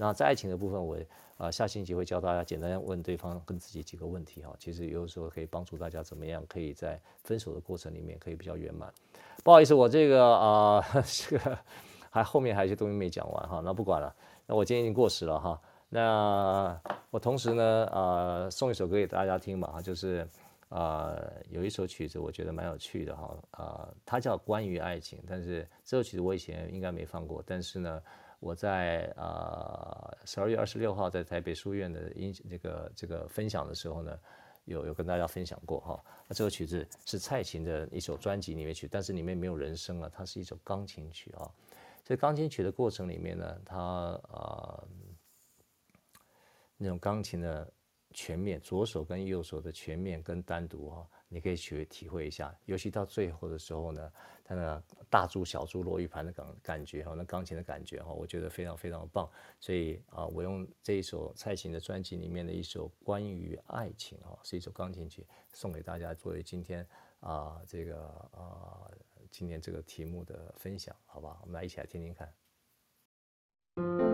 那在爱情的部分，我啊下星期会教大家简单问对方跟自己几个问题哈，其实有时候可以帮助大家怎么样可以在分手的过程里面可以比较圆满。不好意思，我这个啊 [laughs] 这个还后面还有些东西没讲完哈，那不管了，那我今天已经过时了哈，那我同时呢，呃，送一首歌给大家听吧哈，就是，呃，有一首曲子我觉得蛮有趣的哈，呃，它叫《关于爱情》，但是这首曲子我以前应该没放过，但是呢，我在呃十二月二十六号在台北书院的音这个这个分享的时候呢，有有跟大家分享过哈。那这首曲子是蔡琴的一首专辑里面曲，但是里面没有人声了，它是一首钢琴曲啊。在钢琴曲的过程里面呢，它呃。那种钢琴的全面，左手跟右手的全面跟单独哈，你可以去体会一下。尤其到最后的时候呢，它那大珠小珠落玉盘的感感觉哈，那钢琴的感觉哈，我觉得非常非常棒。所以啊，我用这一首蔡琴的专辑里面的一首关于爱情哈，是一首钢琴曲，送给大家作为今天啊这个啊今天这个题目的分享，好吧？我们来一起来听听看。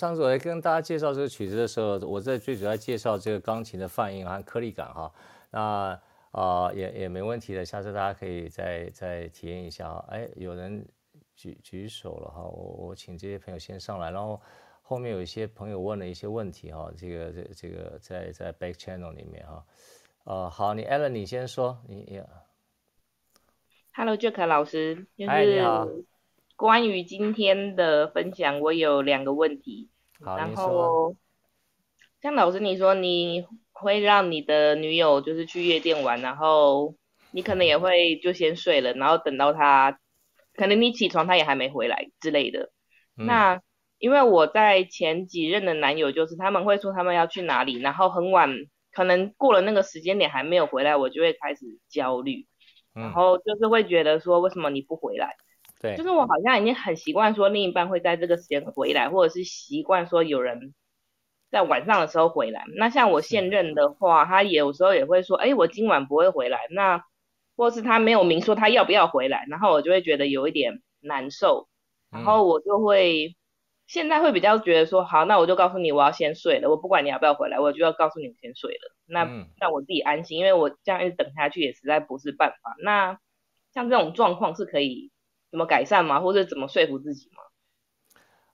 上次我在跟大家介绍这个曲子的时候，我在最主要介绍这个钢琴的泛音和颗粒感哈。那啊、呃、也也没问题的，下次大家可以再再体验一下啊。哎，有人举举手了哈，我我请这些朋友先上来，然后后面有一些朋友问了一些问题哈，这个这这个在在 back channel 里面哈。呃，好，你 Alan 你先说，你你。Hello，Jack 老师。嗨，你好。关于今天的分享，我有两个问题。好，然后，像老师你说，你会让你的女友就是去夜店玩，然后你可能也会就先睡了，然后等到她，可能你起床她也还没回来之类的。嗯、那因为我在前几任的男友，就是他们会说他们要去哪里，然后很晚，可能过了那个时间点还没有回来，我就会开始焦虑，然后就是会觉得说为什么你不回来？对，就是我好像已经很习惯说另一半会在这个时间回来，或者是习惯说有人在晚上的时候回来。那像我现任的话，他有时候也会说，哎，我今晚不会回来。那或是他没有明说他要不要回来，然后我就会觉得有一点难受，然后我就会。现在会比较觉得说，好，那我就告诉你，我要先睡了。我不管你要不要回来，我就要告诉你先睡了。那让我自己安心，因为我这样一直等下去也实在不是办法。那像这种状况是可以怎么改善吗？或者怎么说服自己吗？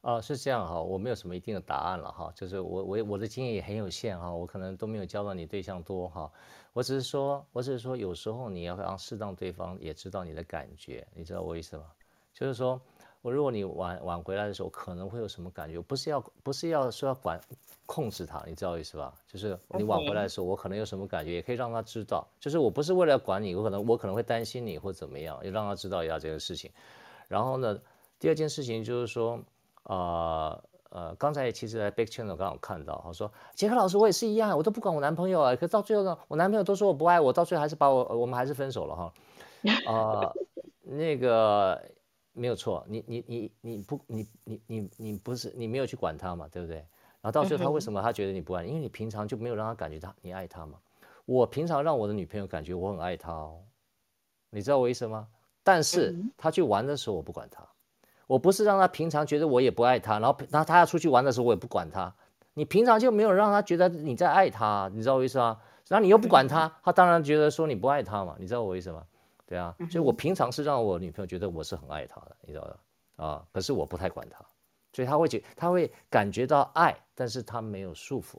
啊、是这样哈，我没有什么一定的答案了哈，就是我我我的经验也很有限哈，我可能都没有交到你对象多哈。我只是说，我只是说，有时候你要让适当对方也知道你的感觉，你知道我意思吗？就是说。我如果你晚晚回来的时候，可能会有什么感觉？不是要不是要说要管控制他，你知道意思吧？就是你晚回来的时候，我可能有什么感觉，也可以让他知道。就是我不是为了管你，我可能我可能会担心你或怎么样，也让他知道一下这个事情。然后呢，第二件事情就是说，呃呃，刚才其实在 Big Channel 刚好看到，他说杰克老师，我也是一样，我都不管我男朋友啊，可到最后呢，我男朋友都说我不爱我，到最后还是把我我们还是分手了哈。啊、[laughs] 那个。没有错，你你你你不你你你你不是你没有去管他嘛，对不对？然后到最后他为什么他觉得你不爱？因为你平常就没有让他感觉他你爱他嘛。我平常让我的女朋友感觉我很爱她哦，你知道我意思吗？但是他去玩的时候我不管他，我不是让他平常觉得我也不爱他，然后他要出去玩的时候我也不管他。你平常就没有让他觉得你在爱他，你知道我意思吗？然后你又不管他，[laughs] 他当然觉得说你不爱他嘛，你知道我意思吗？对啊，所以我平常是让我女朋友觉得我是很爱她的，你知道吧啊。可是我不太管她，所以她会觉她会感觉到爱，但是她没有束缚。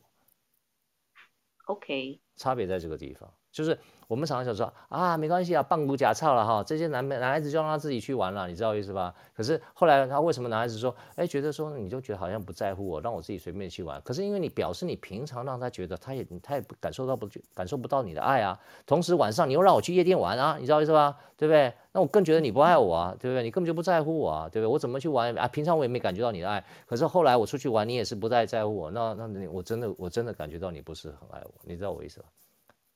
OK，差别在这个地方，就是。我们常常想说啊，没关系啊，半股假操了哈，这些男男孩子就让他自己去玩了，你知道意思吧？可是后来他为什么男孩子说，哎，觉得说你就觉得好像不在乎我，让我自己随便去玩。可是因为你表示你平常让他觉得他也他也不感受到不感受不到你的爱啊，同时晚上你又让我去夜店玩啊，你知道意思吧？对不对？那我更觉得你不爱我啊，对不对？你根本就不在乎我啊，对不对？我怎么去玩啊？平常我也没感觉到你的爱，可是后来我出去玩，你也是不再在乎我，那那你我真的我真的感觉到你不是很爱我，你知道我意思吧？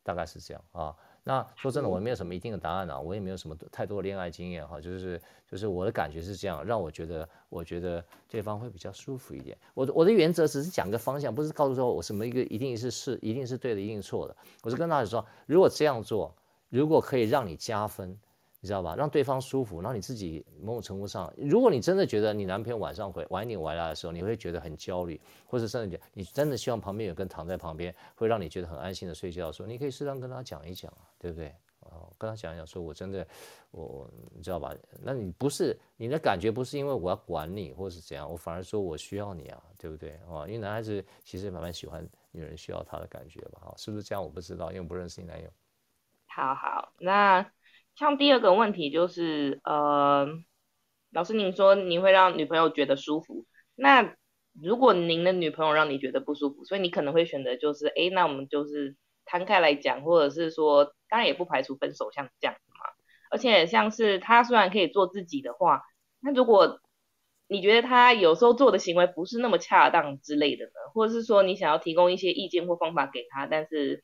大概是这样啊。那说真的，我没有什么一定的答案啊，我也没有什么太多的恋爱经验哈，就是就是我的感觉是这样，让我觉得我觉得对方会比较舒服一点。我的我的原则只是讲个方向，不是告诉说我什么一个一定是是一定是对的，一定是错的。我是跟大家说，如果这样做，如果可以让你加分。你知道吧？让对方舒服，然后你自己某种程度上，如果你真的觉得你男朋友晚上回晚一点回来的时候，你会觉得很焦虑，或者甚至你真的希望旁边有个人躺在旁边，会让你觉得很安心的睡觉的时候，你可以适当跟他讲一讲啊，对不对？哦，跟他讲一讲，说我真的，我你知道吧？那你不是你的感觉不是因为我要管你，或是怎样，我反而说我需要你啊，对不对？哦，因为男孩子其实蛮蛮喜欢女人需要他的感觉吧？哈，是不是这样？我不知道，因为我不认识你男友。好好，那。像第二个问题就是，呃，老师您说您会让女朋友觉得舒服，那如果您的女朋友让你觉得不舒服，所以你可能会选择就是，哎，那我们就是摊开来讲，或者是说，当然也不排除分手像这样子嘛。而且像是他虽然可以做自己的话，那如果你觉得他有时候做的行为不是那么恰当之类的呢，或者是说你想要提供一些意见或方法给他，但是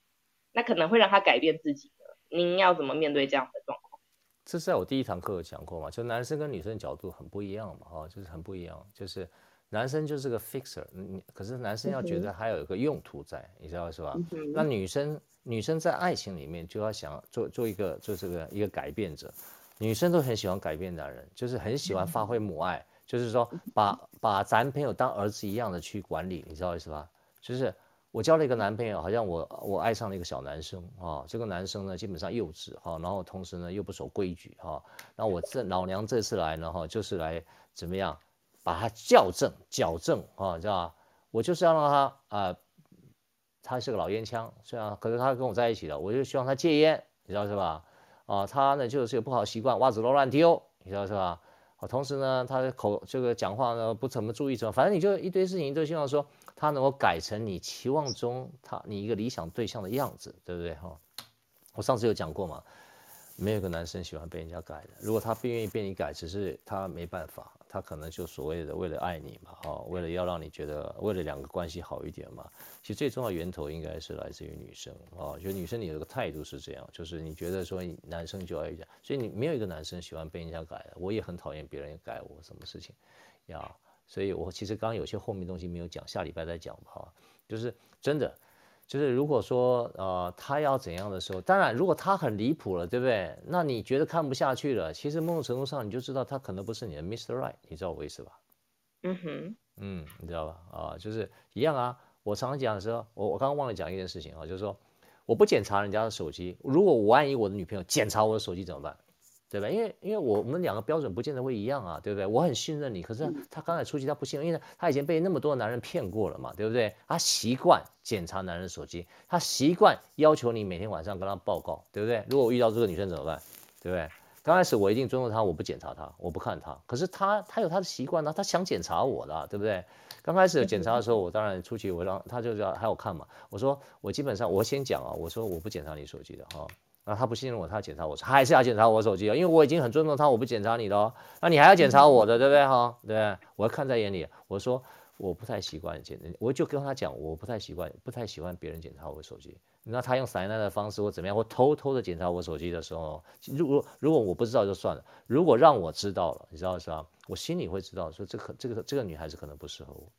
那可能会让他改变自己。您要怎么面对这样的状况？这是在我第一堂课有讲过嘛，就男生跟女生的角度很不一样嘛，哈，就是很不一样，就是男生就是个 fixer，你可是男生要觉得还有一个用途在，嗯、你知道是吧？嗯、那女生女生在爱情里面就要想做做一个做这个一个改变者，女生都很喜欢改变男人，就是很喜欢发挥母爱，嗯、就是说把把咱男朋友当儿子一样的去管理，你知道意思吧？就是。我交了一个男朋友，好像我我爱上了一个小男生啊。这个男生呢，基本上幼稚哈，然后同时呢又不守规矩哈。那我这老娘这次来呢哈，就是来怎么样把他校正矫正啊，知道吧？我就是要让他啊、他是个老烟枪，虽然可是他跟我在一起了，我就希望他戒烟，你知道是吧？啊，他呢就是有不好习惯，袜子都乱丢，你知道是吧？啊，同时呢，他的口这个讲话呢不怎么注意什么，反正你就一堆事情都希望说。他能够改成你期望中他你一个理想对象的样子，对不对哈？我上次有讲过嘛，没有个男生喜欢被人家改的。如果他不愿意被你改，只是他没办法，他可能就所谓的为了爱你嘛，哈，为了要让你觉得，为了两个关系好一点嘛。其实最重要源头应该是来自于女生啊，就女生你有个态度是这样，就是你觉得说男生就要这样，所以你没有一个男生喜欢被人家改的，我也很讨厌别人改我什么事情，呀，所以我其实刚刚有些后面东西没有讲，下礼拜再讲吧，哈，就是真的。就是如果说呃他要怎样的时候，当然如果他很离谱了，对不对？那你觉得看不下去了，其实某种程度上你就知道他可能不是你的 Mr. Right，你知道我意思吧？嗯哼，嗯，你知道吧？啊，就是一样啊。我常常讲的时候，我我刚刚忘了讲一件事情啊，就是说我不检查人家的手机，如果我万一我的女朋友检查我的手机怎么办？对吧？因为因为我们两个标准不见得会一样啊，对不对？我很信任你，可是他刚才出去他不信任，因为他已经被那么多男人骗过了嘛，对不对？他习惯检查男人手机，他习惯要求你每天晚上跟他报告，对不对？如果我遇到这个女生怎么办？对不对？刚开始我一定尊重他，我不检查他，我不看他。可是他他有他的习惯呢，他想检查我的，对不对？刚开始检查的时候，我当然出去，我让他就要还要看嘛。我说我基本上我先讲啊，我说我不检查你手机的哈。那他不信任我，他要检查我，他还是要检查我手机啊，因为我已经很尊重他，我不检查你的哦，那你还要检查我的，对不对哈？对，我要看在眼里。我说我不太习惯检，我就跟他讲，我不太习惯，不太喜欢别人检查我手机。那他用撒赖的方式或怎么样，或偷偷的检查我手机的时候，如果如果我不知道就算了，如果让我知道了，你知道是吧？我心里会知道说这个这个这个女孩子可能不适合我。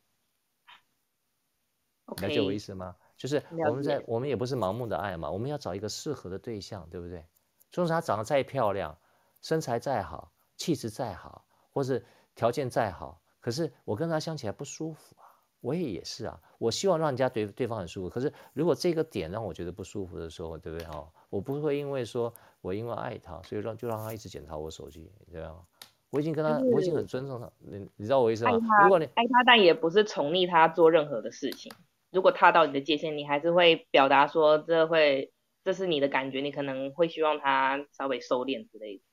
了解我意思吗？就是我们在我们也不是盲目的爱嘛，我们要找一个适合的对象，对不对？就算她长得再漂亮，身材再好，气质再好，或是条件再好，可是我跟她相起来不舒服啊。我也也是啊，我希望让人家对对方很舒服，可是如果这个点让我觉得不舒服的时候，对不对哈？我不会因为说我因为爱他，所以让就让他一直检查我手机，这样。我已经跟他，我已经很尊重他，你你知道我意思吗？如果你爱他，但也不是宠溺他做任何的事情。如果踏到你的界限，你还是会表达说这会，这是你的感觉，你可能会希望他稍微收敛之类的。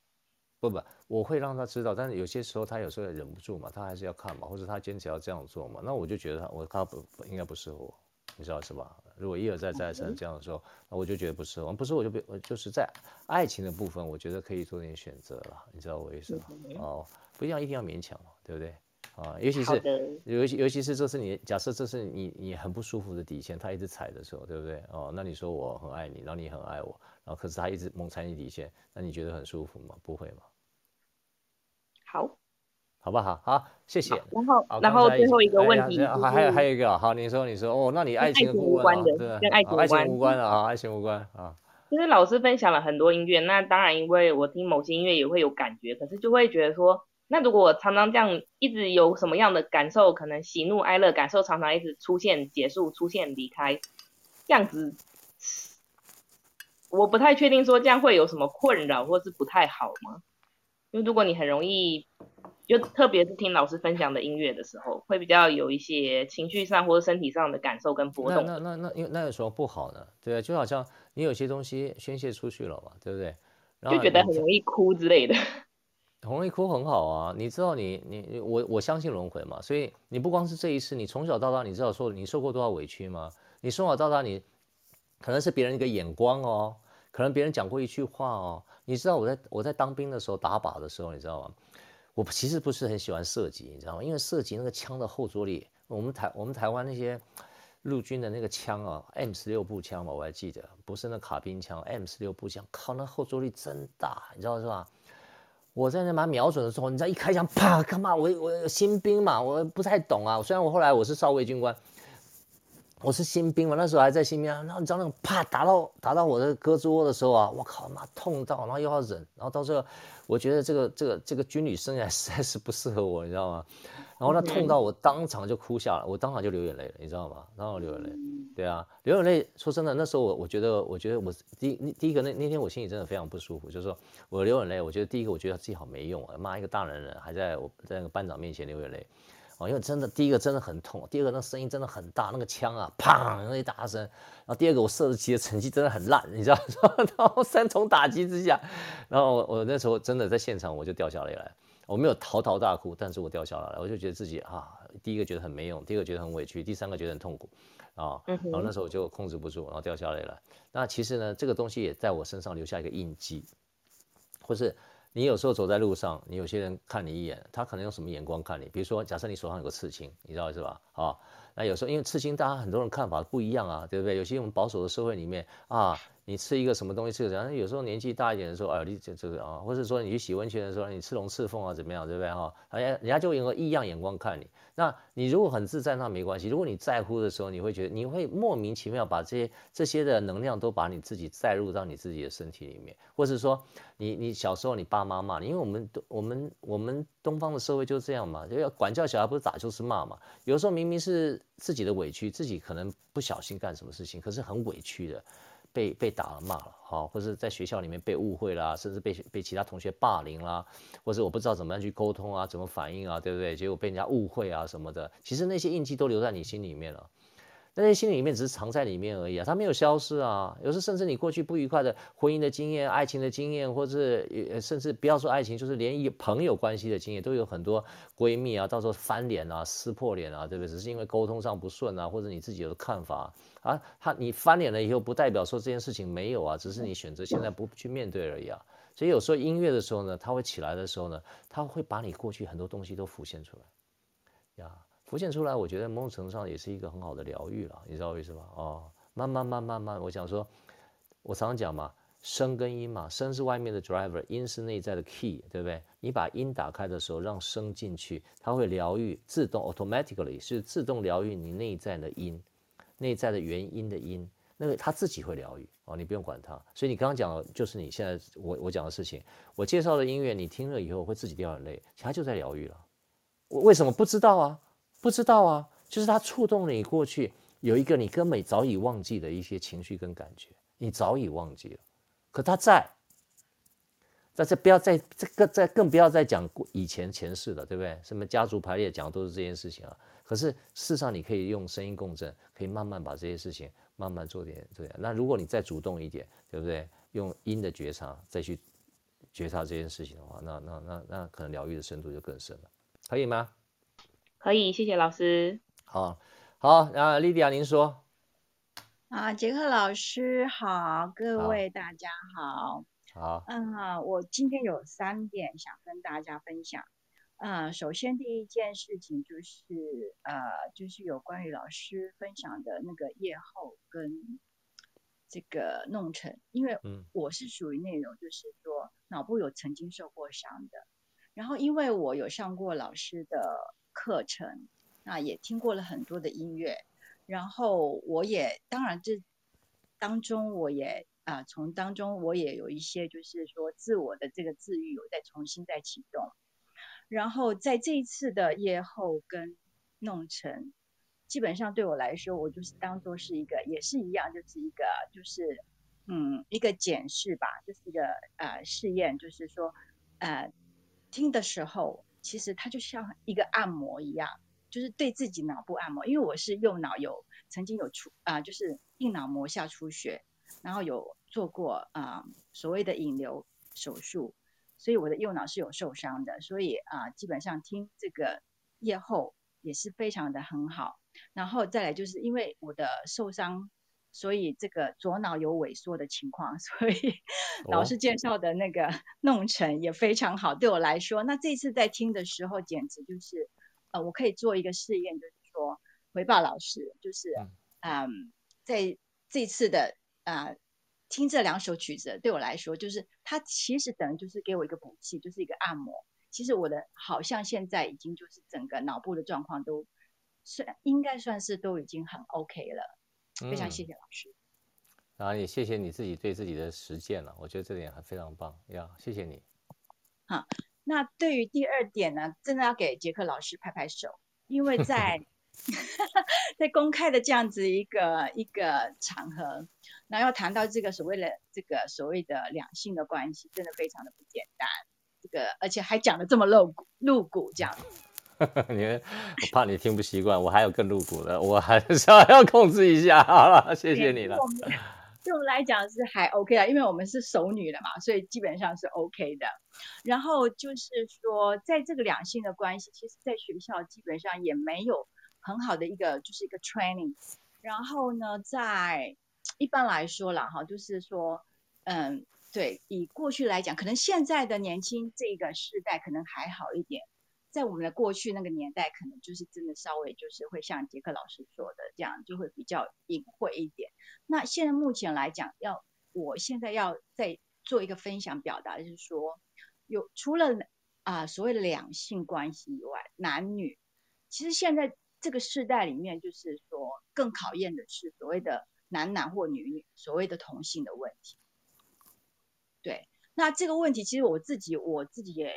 不不，我会让他知道，但是有些时候他有时候也忍不住嘛，他还是要看嘛，或者他坚持要这样做嘛，那我就觉得他我他不应该不适合我，你知道是吧？如果一而再再而三这样的时候，那我就觉得不适合，不是我就不就是在爱情的部分，我觉得可以做点选择了，你知道我意思吗？哦，不一样，一定要勉强嘛，对不对？啊，尤其是尤其尤其是这是你假设这是你你很不舒服的底线，他一直踩的时候，对不对？哦，那你说我很爱你，然后你很爱我，然后可是他一直猛踩你底线，那你觉得很舒服吗？不会吗？好，好不好？好，谢谢。然后然后最后一个问题，还还有还有一个，好，你说你说哦，那你爱情无关的，跟爱情爱情无关的啊，爱情无关啊。[laughs] 就是老师分享了很多音乐，那当然因为我听某些音乐也会有感觉，可是就会觉得说。那如果常常这样一直有什么样的感受，可能喜怒哀乐感受常常一直出现、结束、出现、离开，这样子，我不太确定说这样会有什么困扰或是不太好吗？因为如果你很容易，就特别是听老师分享的音乐的时候，会比较有一些情绪上或者身体上的感受跟波动。那那那那那有什么不好呢？对，就好像你有些东西宣泄出去了嘛，对不对？然后就觉得很容易哭之类的。很容易哭很好啊，你知道你你我我相信轮回嘛，所以你不光是这一次，你从小到大你知道说你受过多少委屈吗？你从小到大你可能是别人一个眼光哦，可能别人讲过一句话哦，你知道我在我在当兵的时候打靶的时候，你知道吗？我其实不是很喜欢射击，你知道吗？因为射击那个枪的后坐力，我们台我们台湾那些陆军的那个枪啊，M 十六步枪嘛，我还记得，不是那卡宾枪，M 十六步枪，靠，那后坐力真大，你知道是吧？我在那把瞄准的时候，你知道一开枪，啪，干嘛？我我新兵嘛，我不太懂啊。虽然我后来我是少尉军官，我是新兵嘛，那时候还在新兵啊。然后你知道那种啪打到打到我的胳肢窝的时候啊，我靠妈痛到，然后又要忍，然后到最后，我觉得这个这个这个军旅生涯实在是不适合我，你知道吗？然后他痛到我当场就哭下来，我当场就流眼泪了，你知道吗？当场流眼泪，对啊，流眼泪。说真的，那时候我我觉得，我觉得我第第一个那那天我心里真的非常不舒服，就是说我流眼泪，我觉得第一个我觉得自己好没用啊，妈一个大男人还在我在那个班长面前流眼泪，哦，因为真的第一个真的很痛，第二个那声音真的很大，那个枪啊，砰，那一大声，然后第二个我射击的成绩真的很烂，你知道，[laughs] 然后三重打击之下，然后我我那时候真的在现场我就掉下泪来。我没有嚎啕大哭，但是我掉下来了，我就觉得自己啊，第一个觉得很没用，第二个觉得很委屈，第三个觉得很痛苦，啊，然后那时候我就控制不住，然后掉下来了。那其实呢，这个东西也在我身上留下一个印记，或是你有时候走在路上，你有些人看你一眼，他可能用什么眼光看你？比如说，假设你手上有个刺青，你知道是吧？啊，那有时候因为刺青，大家很多人看法不一样啊，对不对？有些我们保守的社会里面啊。你吃一个什么东西吃，然后有时候年纪大一点的时候，哎，你这这个啊，或者说你去洗温泉的时候，你吃龙刺凤啊，怎么样，对不对哈？人家人家就用个异样眼光看你。那你如果很自在，那没关系。如果你在乎的时候，你会觉得你会莫名其妙把这些这些的能量都把你自己载入到你自己的身体里面，或者说你你小时候你爸妈骂你，因为我们我们我们东方的社会就是这样嘛，就要管教小孩不是打就是骂嘛。有时候明明是自己的委屈，自己可能不小心干什么事情，可是很委屈的。被被打了骂了，好，或是在学校里面被误会啦，甚至被被其他同学霸凌啦，或是我不知道怎么样去沟通啊，怎么反应啊，对不对？结果被人家误会啊什么的，其实那些印记都留在你心里面了。那些心里面只是藏在里面而已啊，它没有消失啊。有时甚至你过去不愉快的婚姻的经验、爱情的经验，或者甚至不要说爱情，就是连一朋友关系的经验，都有很多闺蜜啊，到时候翻脸啊、撕破脸啊，对不对？只是因为沟通上不顺啊，或者你自己有的看法啊。他你翻脸了以后，不代表说这件事情没有啊，只是你选择现在不去面对而已啊。所以有时候音乐的时候呢，它会起来的时候呢，它会把你过去很多东西都浮现出来呀。浮现出来，我觉得某种程度上也是一个很好的疗愈了，你知道为什么？哦，慢慢慢慢慢，我想说，我常常讲嘛，声跟音嘛，声是外面的 driver，音是内在的 key，对不对？你把音打开的时候，让声进去，它会疗愈，自动 automatically 是自动疗愈你内在的音，内在的原因的音，那个它自己会疗愈哦，你不用管它。所以你刚刚讲的就是你现在我我讲的事情，我介绍的音乐，你听了以后会自己掉眼泪，其他就在疗愈了。我为什么不知道啊？不知道啊，就是它触动了你过去有一个你根本早已忘记的一些情绪跟感觉，你早已忘记了，可它在，在这不要再这个再更不要再讲以前前世了，对不对？什么家族排列讲的都是这件事情啊。可是事实上你可以用声音共振，可以慢慢把这些事情慢慢做点这样。那如果你再主动一点，对不对？用音的觉察再去觉察这件事情的话，那那那那可能疗愈的深度就更深了，可以吗？可以，谢谢老师。好，好，那莉迪亚您说。啊，杰克老师好，各位大家好。好。嗯，我今天有三点想跟大家分享。嗯，首先第一件事情就是，呃，就是有关于老师分享的那个夜后跟这个弄成，因为我是属于那种就是说脑部有曾经受过伤的，然后因为我有上过老师的。课程，那也听过了很多的音乐，然后我也当然这当中我也啊、从当中我也有一些就是说自我的这个自愈有在重新再启动，然后在这一次的夜后跟弄成，基本上对我来说我就是当做是一个也是一样就是一个就是嗯一个检视吧，就是一个呃试验，就是说呃听的时候。其实它就像一个按摩一样，就是对自己脑部按摩。因为我是右脑有曾经有出啊、就是硬脑膜下出血，然后有做过啊、所谓的引流手术，所以我的右脑是有受伤的。所以啊、基本上听这个夜后也是非常的很好。然后再来就是因为我的受伤。所以这个左脑有萎缩的情况，[laughs] 所以老师介绍的那个 [laughs] 弄成也非常好，对我来说。那这次在听的时候，简直就是，呃，我可以做一个试验，就是说回报老师，就是，嗯，在这次的啊、呃、听这两首曲子，对我来说，就是它其实等于就是给我一个补气，就是一个按摩。其实我的好像现在已经就是整个脑部的状况都算应该算是都已经很 OK 了。非常谢谢老师，然后也谢谢你自己对自己的实践了，我觉得这点还非常棒，要谢谢你。好，那对于第二点呢，真的要给杰克老师拍拍手，因为在 [laughs] [laughs] 在公开的这样子一个一个场合，然后要谈到这个所谓的这个所谓的两性的关系，真的非常的不简单，这个而且还讲的这么露骨露骨这样子。[laughs] 你们，我怕你听不习惯，我还有更露骨的，我还是要要控制一下。好了，谢谢你了。对我们来讲是还 OK 啊，因为我们是熟女了嘛，所以基本上是 OK 的。然后就是说，在这个两性的关系，其实在学校基本上也没有很好的一个就是一个 training。然后呢，在一般来说啦哈，就是说，嗯，对，以过去来讲，可能现在的年轻这个世代可能还好一点，在我们的过去那个年代，可能就是真的稍微就是会像杰克老师说的这样，就会比较隐晦一点。那现在目前来讲，要我现在要再做一个分享表达，就是说，有除了啊、所谓两性关系以外，男女，其实现在这个世代里面，就是说更考验的是所谓的男男或女女，所谓的同性的问题。对，那这个问题其实我自己我自己也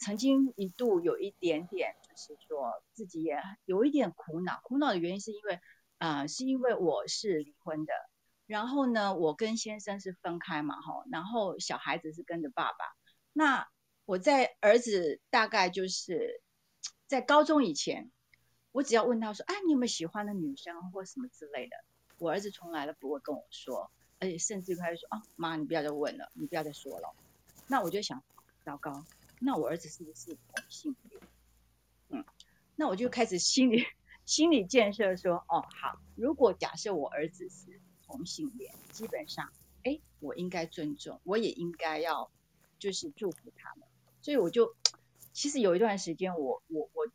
曾经一度有一点点，就是说自己也有一点苦恼。苦恼的原因是因为，啊、是因为我是离婚的，然后呢，我跟先生是分开嘛，哈，然后小孩子是跟着爸爸。那我在儿子大概就是在高中以前，我只要问他说，哎，你有没有喜欢的女生或什么之类的，我儿子从来都不会跟我说。而且甚至开始说啊，妈，你不要再问了，你不要再说了。那我就想，糟糕，那我儿子是不是同性恋？嗯，那我就开始心理心理建设说，哦，好，如果假设我儿子是同性恋，基本上，哎，我应该尊重，我也应该要就是祝福他们。所以我就其实有一段时间我，我我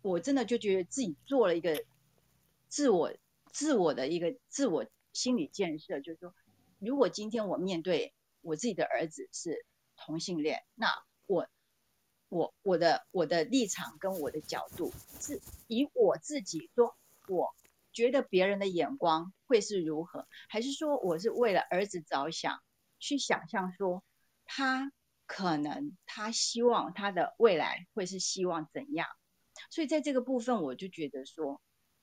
我我真的就觉得自己做了一个自我自我的一个自我。心理建设就是说，如果今天我面对我自己的儿子是同性恋，那我我我的我的立场跟我的角度是以我自己说，我觉得别人的眼光会是如何，还是说我是为了儿子着想，去想象说他可能他希望他的未来会是希望怎样？所以在这个部分，我就觉得说，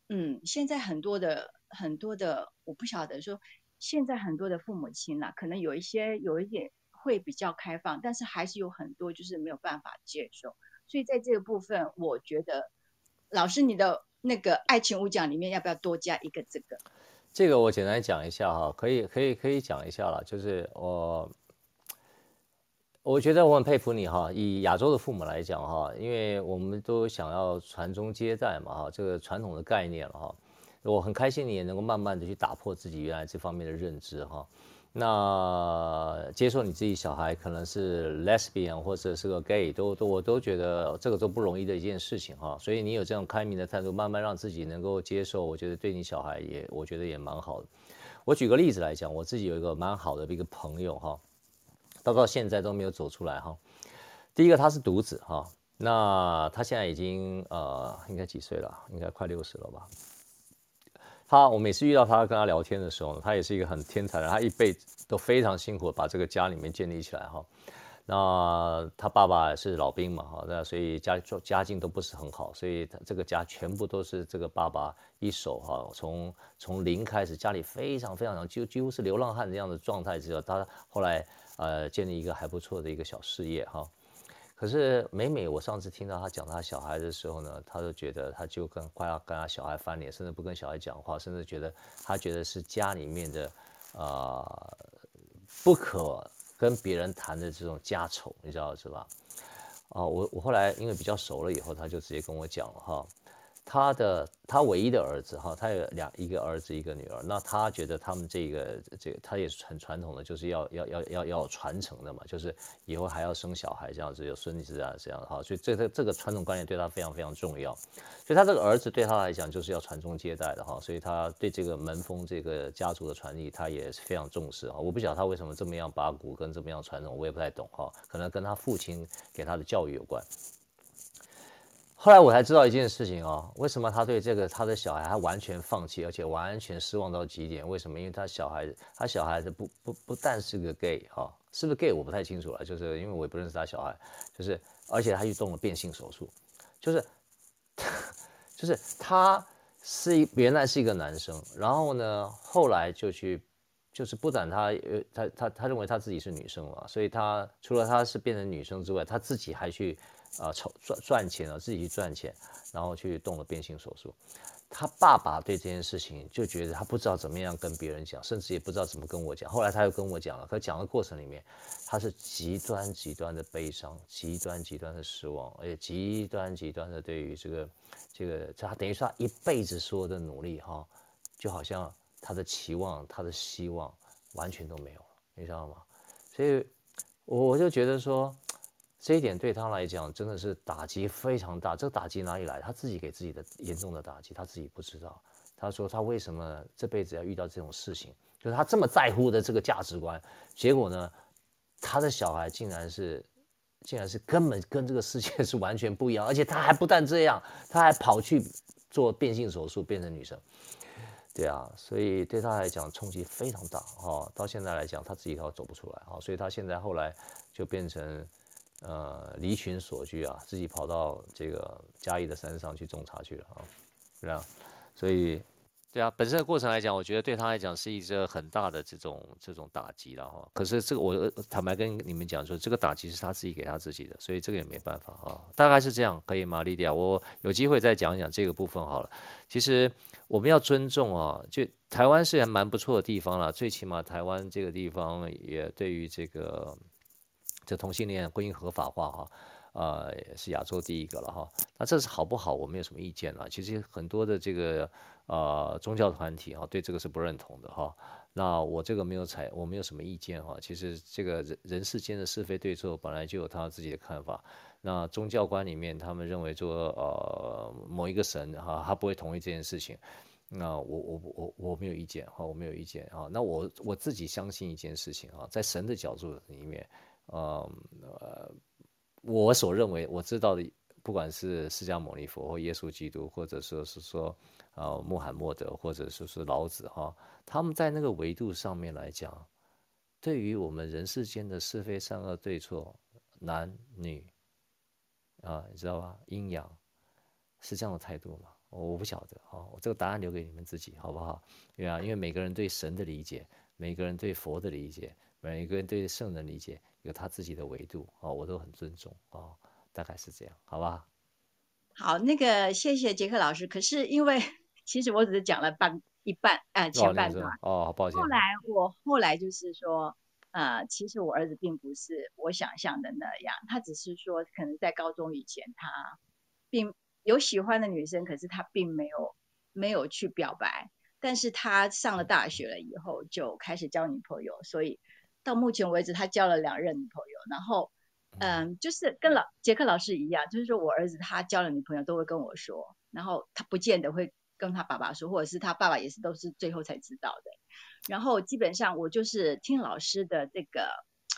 嗯，现在很多的。很多的我不晓得说，现在很多的父母亲呐、可能有一些有一点会比较开放，但是还是有很多就是没有办法接受。所以在这个部分，我觉得老师你的那个爱情五讲里面要不要多加一个这个？这个我简单讲一下哈，可以可以可以讲一下了，就是我我觉得我很佩服你哈，以亚洲的父母来讲哈，因为我们都想要传宗接代嘛哈，这个传统的概念了哈。我很开心，你也能够慢慢的去打破自己原来这方面的认知哈。那接受你自己小孩可能是 lesbian 或者是个 gay，都都我都觉得这个都不容易的一件事情哈。所以你有这样开明的态度，慢慢让自己能够接受，我觉得对你小孩也我觉得也蛮好的。我举个例子来讲，我自己有一个蛮好的一个朋友哈，到到现在都没有走出来哈。第一个他是独子哈，那他现在已经呃应该几岁了？应该快六十了吧。他，我每次遇到他跟他聊天的时候，他也是一个很天才的，他一辈子都非常辛苦把这个家里面建立起来哈。那他爸爸是老兵嘛哈，那所以家里家境都不是很好，所以他这个家全部都是这个爸爸一手哈，从从零开始，家里非常非常强，几几乎是流浪汉这样的状态，之后他后来呃建立一个还不错的一个小事业哈。可是每每我上次听到他讲他小孩的时候呢，他都觉得他就跟快要跟他小孩翻脸，甚至不跟小孩讲话，甚至觉得他觉得是家里面的、呃、不可跟别人谈的这种家丑，你知道是吧？啊、我我后来因为比较熟了以后，他就直接跟我讲了哈。他的他唯一的儿子哈，他有两一个儿子一个女儿，那他觉得他们这个这个他也是很传统的，就是要要要要要传承的嘛，就是以后还要生小孩这样子，有孙子啊这样哈，所以这个这个传统观念对他非常非常重要，所以他这个儿子对他来讲就是要传宗接代的哈，所以他对这个门风这个家族的传递他也是非常重视哈，我不晓得他为什么这么样八股跟这么样传统，我也不太懂哈，可能跟他父亲给他的教育有关。后来我才知道一件事情哦，为什么他对这个他的小孩他完全放弃，而且完全失望到极点？为什么？因为他小孩他小孩子不不不但是个 gay 哈，是不是 gay 我不太清楚了，就是因为我也不认识他小孩，就是而且他去动了变性手术，就是 [laughs] 就是他是原来是一个男生，然后呢后来就去就是不但他呃他他他认为他自己是女生嘛，所以他除了他是变成女生之外，他自己还去。啊，筹赚赚钱了，自己去赚钱，然后去动了变性手术。他爸爸对这件事情就觉得他不知道怎么样跟别人讲，甚至也不知道怎么跟我讲。后来他又跟我讲了，可讲的过程里面，他是极端极端的悲伤，极端极端的失望，而且极端极端的对于这个这个，他等于说他一辈子所有的努力哈，就好像他的期望、他的希望完全都没有了，你知道吗？所以我我就觉得说，这一点对他来讲真的是打击非常大。这个打击哪里来？他自己给自己的严重的打击，他自己不知道。他说他为什么这辈子要遇到这种事情？就是他这么在乎的这个价值观，结果呢，他的小孩竟然是，竟然是根本跟这个世界 [laughs] 是完全不一样，而且他还不但这样，他还跑去做变性手术变成女生。对啊，所以对他来讲冲击非常大哈。到现在来讲，他自己都走不出来哈，所以他现在后来就变成呃离群索居啊，自己跑到这个嘉义的山上去种茶去了啊，是这样，所以。对啊，本身的过程来讲，我觉得对他来讲是一个很大的这种这种打击了哈。可是这个我坦白跟你们讲说，这个打击是他自己给他自己的，所以这个也没办法啊。大概是这样，可以吗，莉迪亚？我有机会再讲一讲这个部分好了。其实我们要尊重啊，就台湾是还蛮不错的地方了，最起码台湾这个地方也对于这个这同性恋婚姻合法化哈。呃，是亚洲第一个了哈。那这是好不好？我没有什么意见了。其实很多的这个呃宗教团体哈，对这个是不认同的哈。那我这个没有采，我没有什么意见哈。其实这个人人世间的是非对错本来就有他自己的看法。那宗教观里面，他们认为说呃某一个神哈，他不会同意这件事情。那我我我我没有意见哈，我没有意见啊。那我我自己相信一件事情啊，在神的角度里面，呃。我所认为我知道的，不管是释迦牟尼佛或耶稣基督，或者说是说，呃，穆罕默德，或者说是老子哈，他们在那个维度上面来讲，对于我们人世间的是非善恶对错、男女，啊，你知道吧？阴阳是这样的态度吗？我不晓得哈，我这个答案留给你们自己，好不好？对啊，因为每个人对神的理解，每个人对佛的理解，每个人对圣人理解。有他自己的维度哦，我都很尊重哦，大概是这样，好吧？好，那个谢谢杰克老师。可是因为 [laughs] 其实我只是讲了半一半，呃，前半段哦，抱歉。后来我后来就是说，呃，其实我儿子并不是我想象的那样，他只是说可能在高中以前他并有喜欢的女生，可是他并没有没有去表白，但是他上了大学了以后就开始交女朋友，所以。到目前为止，他交了两任女朋友，然后，嗯，就是跟老杰克老师一样，就是说我儿子他交了女朋友都会跟我说，然后他不见得会跟他爸爸说，或者是他爸爸也是都是最后才知道的。然后基本上我就是听老师的这个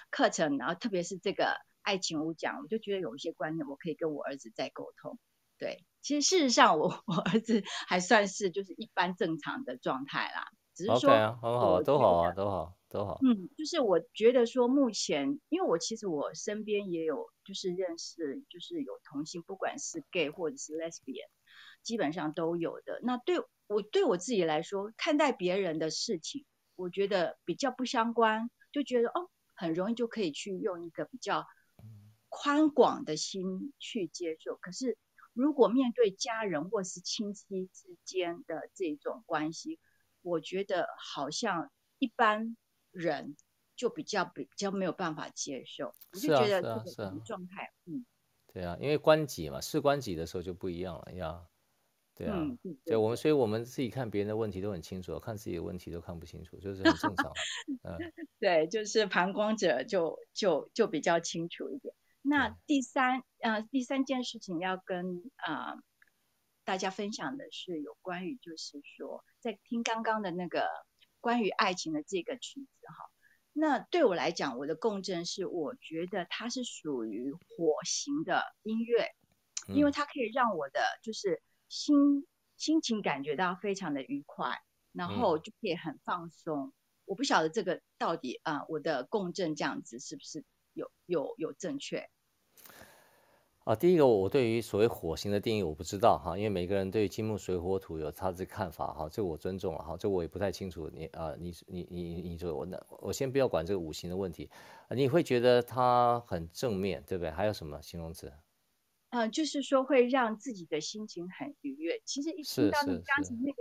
课程，然后特别是这个爱情五讲，我就觉得有一些观念我可以跟我儿子再沟通。对，其实事实上我 [laughs] 我儿子还算是就是一般正常的状态啦，只是说 OK 啊，很好，都好啊，都好。都好，嗯，就是我觉得说目前，因为我其实我身边也有就是认识，就是有同性，不管是 gay 或者是 lesbian，基本上都有的。那对我对我自己来说，看待别人的事情，我觉得比较不相关，就觉得哦，很容易就可以去用一个比较宽广的心去接受。可是如果面对家人或是亲戚之间的这种关系，我觉得好像一般。人就比较比较没有办法接受，我就觉得这个状态，嗯，对啊，因为关己嘛，事关己的时候就不一样了呀，对啊，嗯、对，对我们，所以我们自己看别人的问题都很清楚，看自己的问题都看不清楚，就是很正常，[laughs] 嗯，[laughs] 对，就是旁观者就就就比较清楚一点。那第三，嗯、呃，第三件事情要跟啊、呃、大家分享的是有关于，就是说在听刚刚的那个。关于爱情的这个曲子哈，那对我来讲，我的共振是，我觉得它是属于火型的音乐，因为它可以让我的就是心心情感觉到非常的愉快，然后就可以很放松。我不晓得这个到底啊，我的共振这样子是不是有有有正确？啊，第一个我对于所谓火星的定义我不知道哈，因为每个人对金木水火土有他的看法哈，这个我尊重了哈，这我也不太清楚。你啊，你你你你说我那我先不要管这个五行的问题，你会觉得它很正面，对不对？还有什么形容词？嗯、呃，就是说会让自己的心情很愉悦。其实一听到你刚才那个，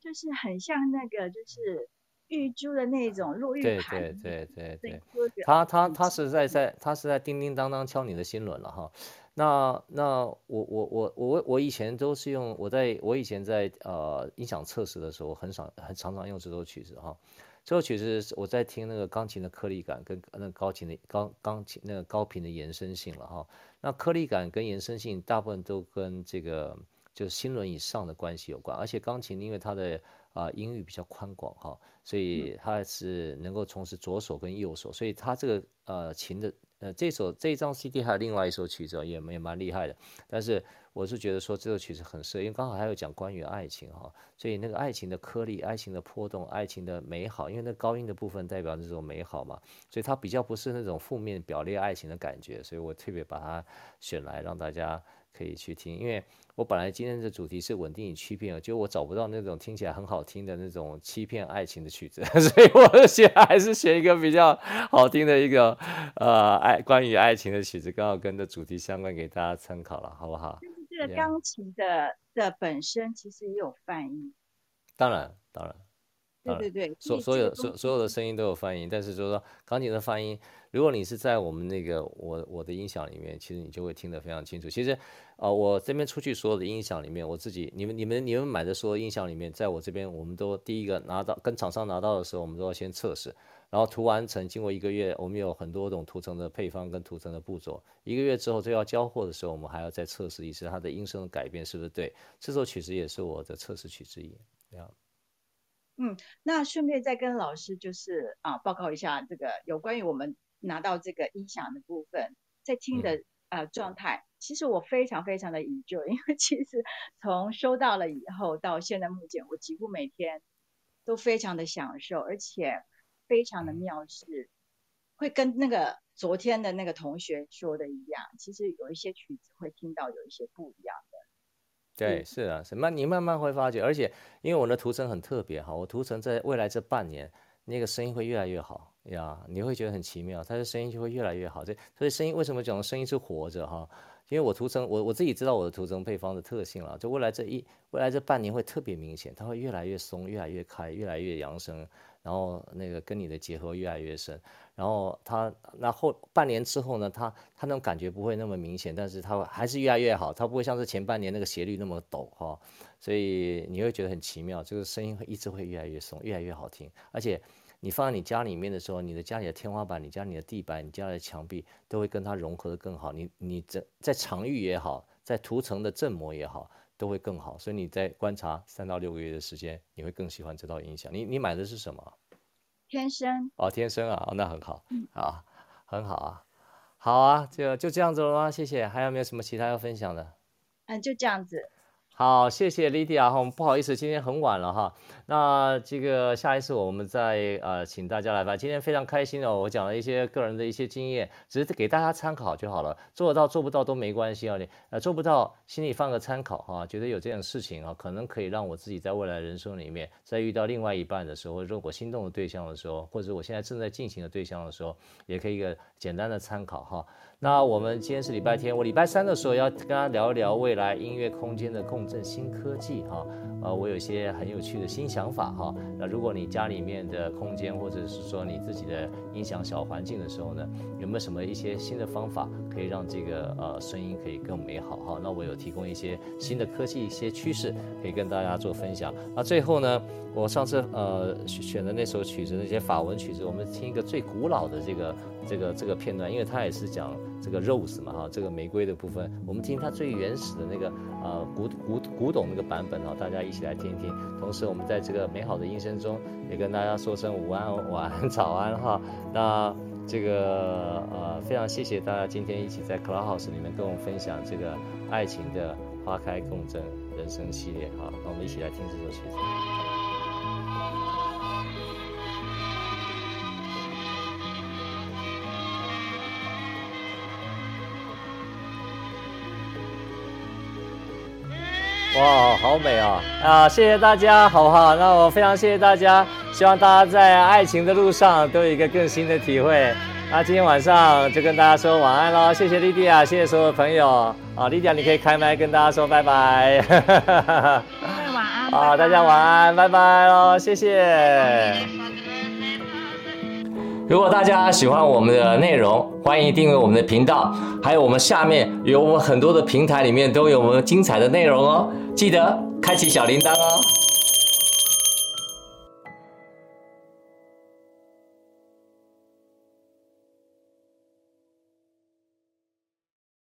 就是很像那个就是玉珠的那种落玉盘。对对对对对，他他他是在在他是在叮叮当当敲你的心轮了哈。那那我我我我我以前都是用我在我以前在呃音响测试的时候很少很常常用这首曲子哈。这首曲子我在听那个钢琴的颗粒感跟那个高琴的高钢琴那个高频的延伸性了哈。那颗粒感跟延伸性大部分都跟这个就是心轮以上的关系有关，而且钢琴因为它的啊、呃、音域比较宽广哈，所以它是能够从事左手跟右手，所以它这个呃琴的。呃，这首这张 CD 还有另外一首曲子也也蛮厉害的，但是我是觉得说这首曲子很适合，因为刚好还有讲关于爱情哈，所以那个爱情的颗粒、爱情的波动、爱情的美好，因为那高音的部分代表那种美好嘛，所以它比较不是那种负面表列爱情的感觉，所以我特别把它选来让大家可以去听，因为。我本来今天的主题是稳定与欺骗，就我找不到那种听起来很好听的那种欺骗爱情的曲子，[laughs] 所以我选还是选一个比较好听的一个呃爱关于爱情的曲子，刚好跟这主题相关，给大家参考了，好不好？这个钢琴的.的本身其实也有翻译，当然，当然。对对对，所所有所所有的声音都有泛音，但是就是说钢琴的泛音，如果你是在我们那个我我的音响里面，其实你就会听得非常清楚。其实，呃，我这边出去所有的音响里面，我自己你们你们你们买的所有音响里面，在我这边，我们都第一个拿到跟厂商拿到的时候，我们都要先测试，然后涂完成，经过一个月，我们有很多种涂层的配方跟涂层的步骤，一个月之后就要交货的时候，我们还要再测试一次它的音声的改变是不是对。这首曲子也是我的测试曲之一，这样。嗯，那顺便再跟老师就是啊报告一下这个有关于我们拿到这个音响的部分，在听的呃状态，其实我非常非常的 enjoy，因为其实从收到了以后到现在目前，我几乎每天都非常的享受，而且非常的妙是会跟那个昨天的那个同学说的一样，其实有一些曲子会听到有一些不一样的。对，是啊，什么？你慢慢会发觉，而且因为我的涂层很特别哈，我涂层在未来这半年，那个声音会越来越好呀，你会觉得很奇妙，它的声音就会越来越好。这所以声音为什么讲声音是活着哈？因为我涂层，我我自己知道我的涂层配方的特性了，就未来这一未来这半年会特别明显，它会越来越松，越来越开，越来越扬声，然后那个跟你的结合越来越深。然后它那后半年之后呢，它它那种感觉不会那么明显，但是它还是越来越好，它不会像是前半年那个斜率那么陡哈，所以你会觉得很奇妙，这个声音会一直会越来越松，越来越好听，而且你放在你家里面的时候，你的家里的天花板、你家里的地板、你家里的墙壁都会跟它融合得更好，你你在在场域也好，在涂层的振膜也好，都会更好，所以你在观察三到六个月的时间，你会更喜欢这套音响。你你买的是什么？天生哦，天生啊，哦，那很好，嗯、啊，很好啊，好啊，就就这样子了吗？谢谢，还有没有什么其他要分享的？嗯，就这样子。好，谢谢 Lydia 哈，不好意思，今天很晚了哈。那这个下一次我们再呃请大家来吧。今天非常开心哦，我讲了一些个人的一些经验，只是给大家参考就好了。做得到做不到都没关系啊，你呃做不到心里放个参考哈，觉得有这件事情啊，可能可以让我自己在未来人生里面，在遇到另外一半的时候，或者我心动的对象的时候，或者我现在正在进行的对象的时候，也可以一个简单的参考哈。那我们今天是礼拜天，我礼拜三的时候要跟大家聊一聊未来音乐空间的共振新科技哈，呃，我有一些很有趣的新想法哈。那如果你家里面的空间或者是说你自己的音响小环境的时候呢，有没有什么一些新的方法可以让这个呃声音可以更美好哈？那我有提供一些新的科技一些趋势可以跟大家做分享。那最后呢，我上次呃选的那首曲子那些法文曲子，我们听一个最古老的这个这个这个片段，因为它也是讲。这个 rose 嘛哈，这个玫瑰的部分，我们听它最原始的那个呃古古古董那个版本哈，大家一起来听一听。同时，我们在这个美好的音声中，也跟大家说声午安、晚安、早安哈。那这个呃，非常谢谢大家今天一起在 Clubhouse 里面跟我们分享这个爱情的花开共振人生系列哈。那我们一起来听这首曲子。哇，好美啊！啊，谢谢大家，好不好？那我非常谢谢大家，希望大家在爱情的路上都有一个更新的体会。那今天晚上就跟大家说晚安喽，谢谢莉迪亚，谢谢所有朋友。啊，莉迪亚，你可以开麦跟大家说拜拜。晚安。[laughs] 啊，大家晚安，拜拜喽，谢谢。如果大家喜欢我们的内容，欢迎订阅我们的频道，还有我们下面有我们很多的平台里面都有我们精彩的内容哦，记得开启小铃铛哦。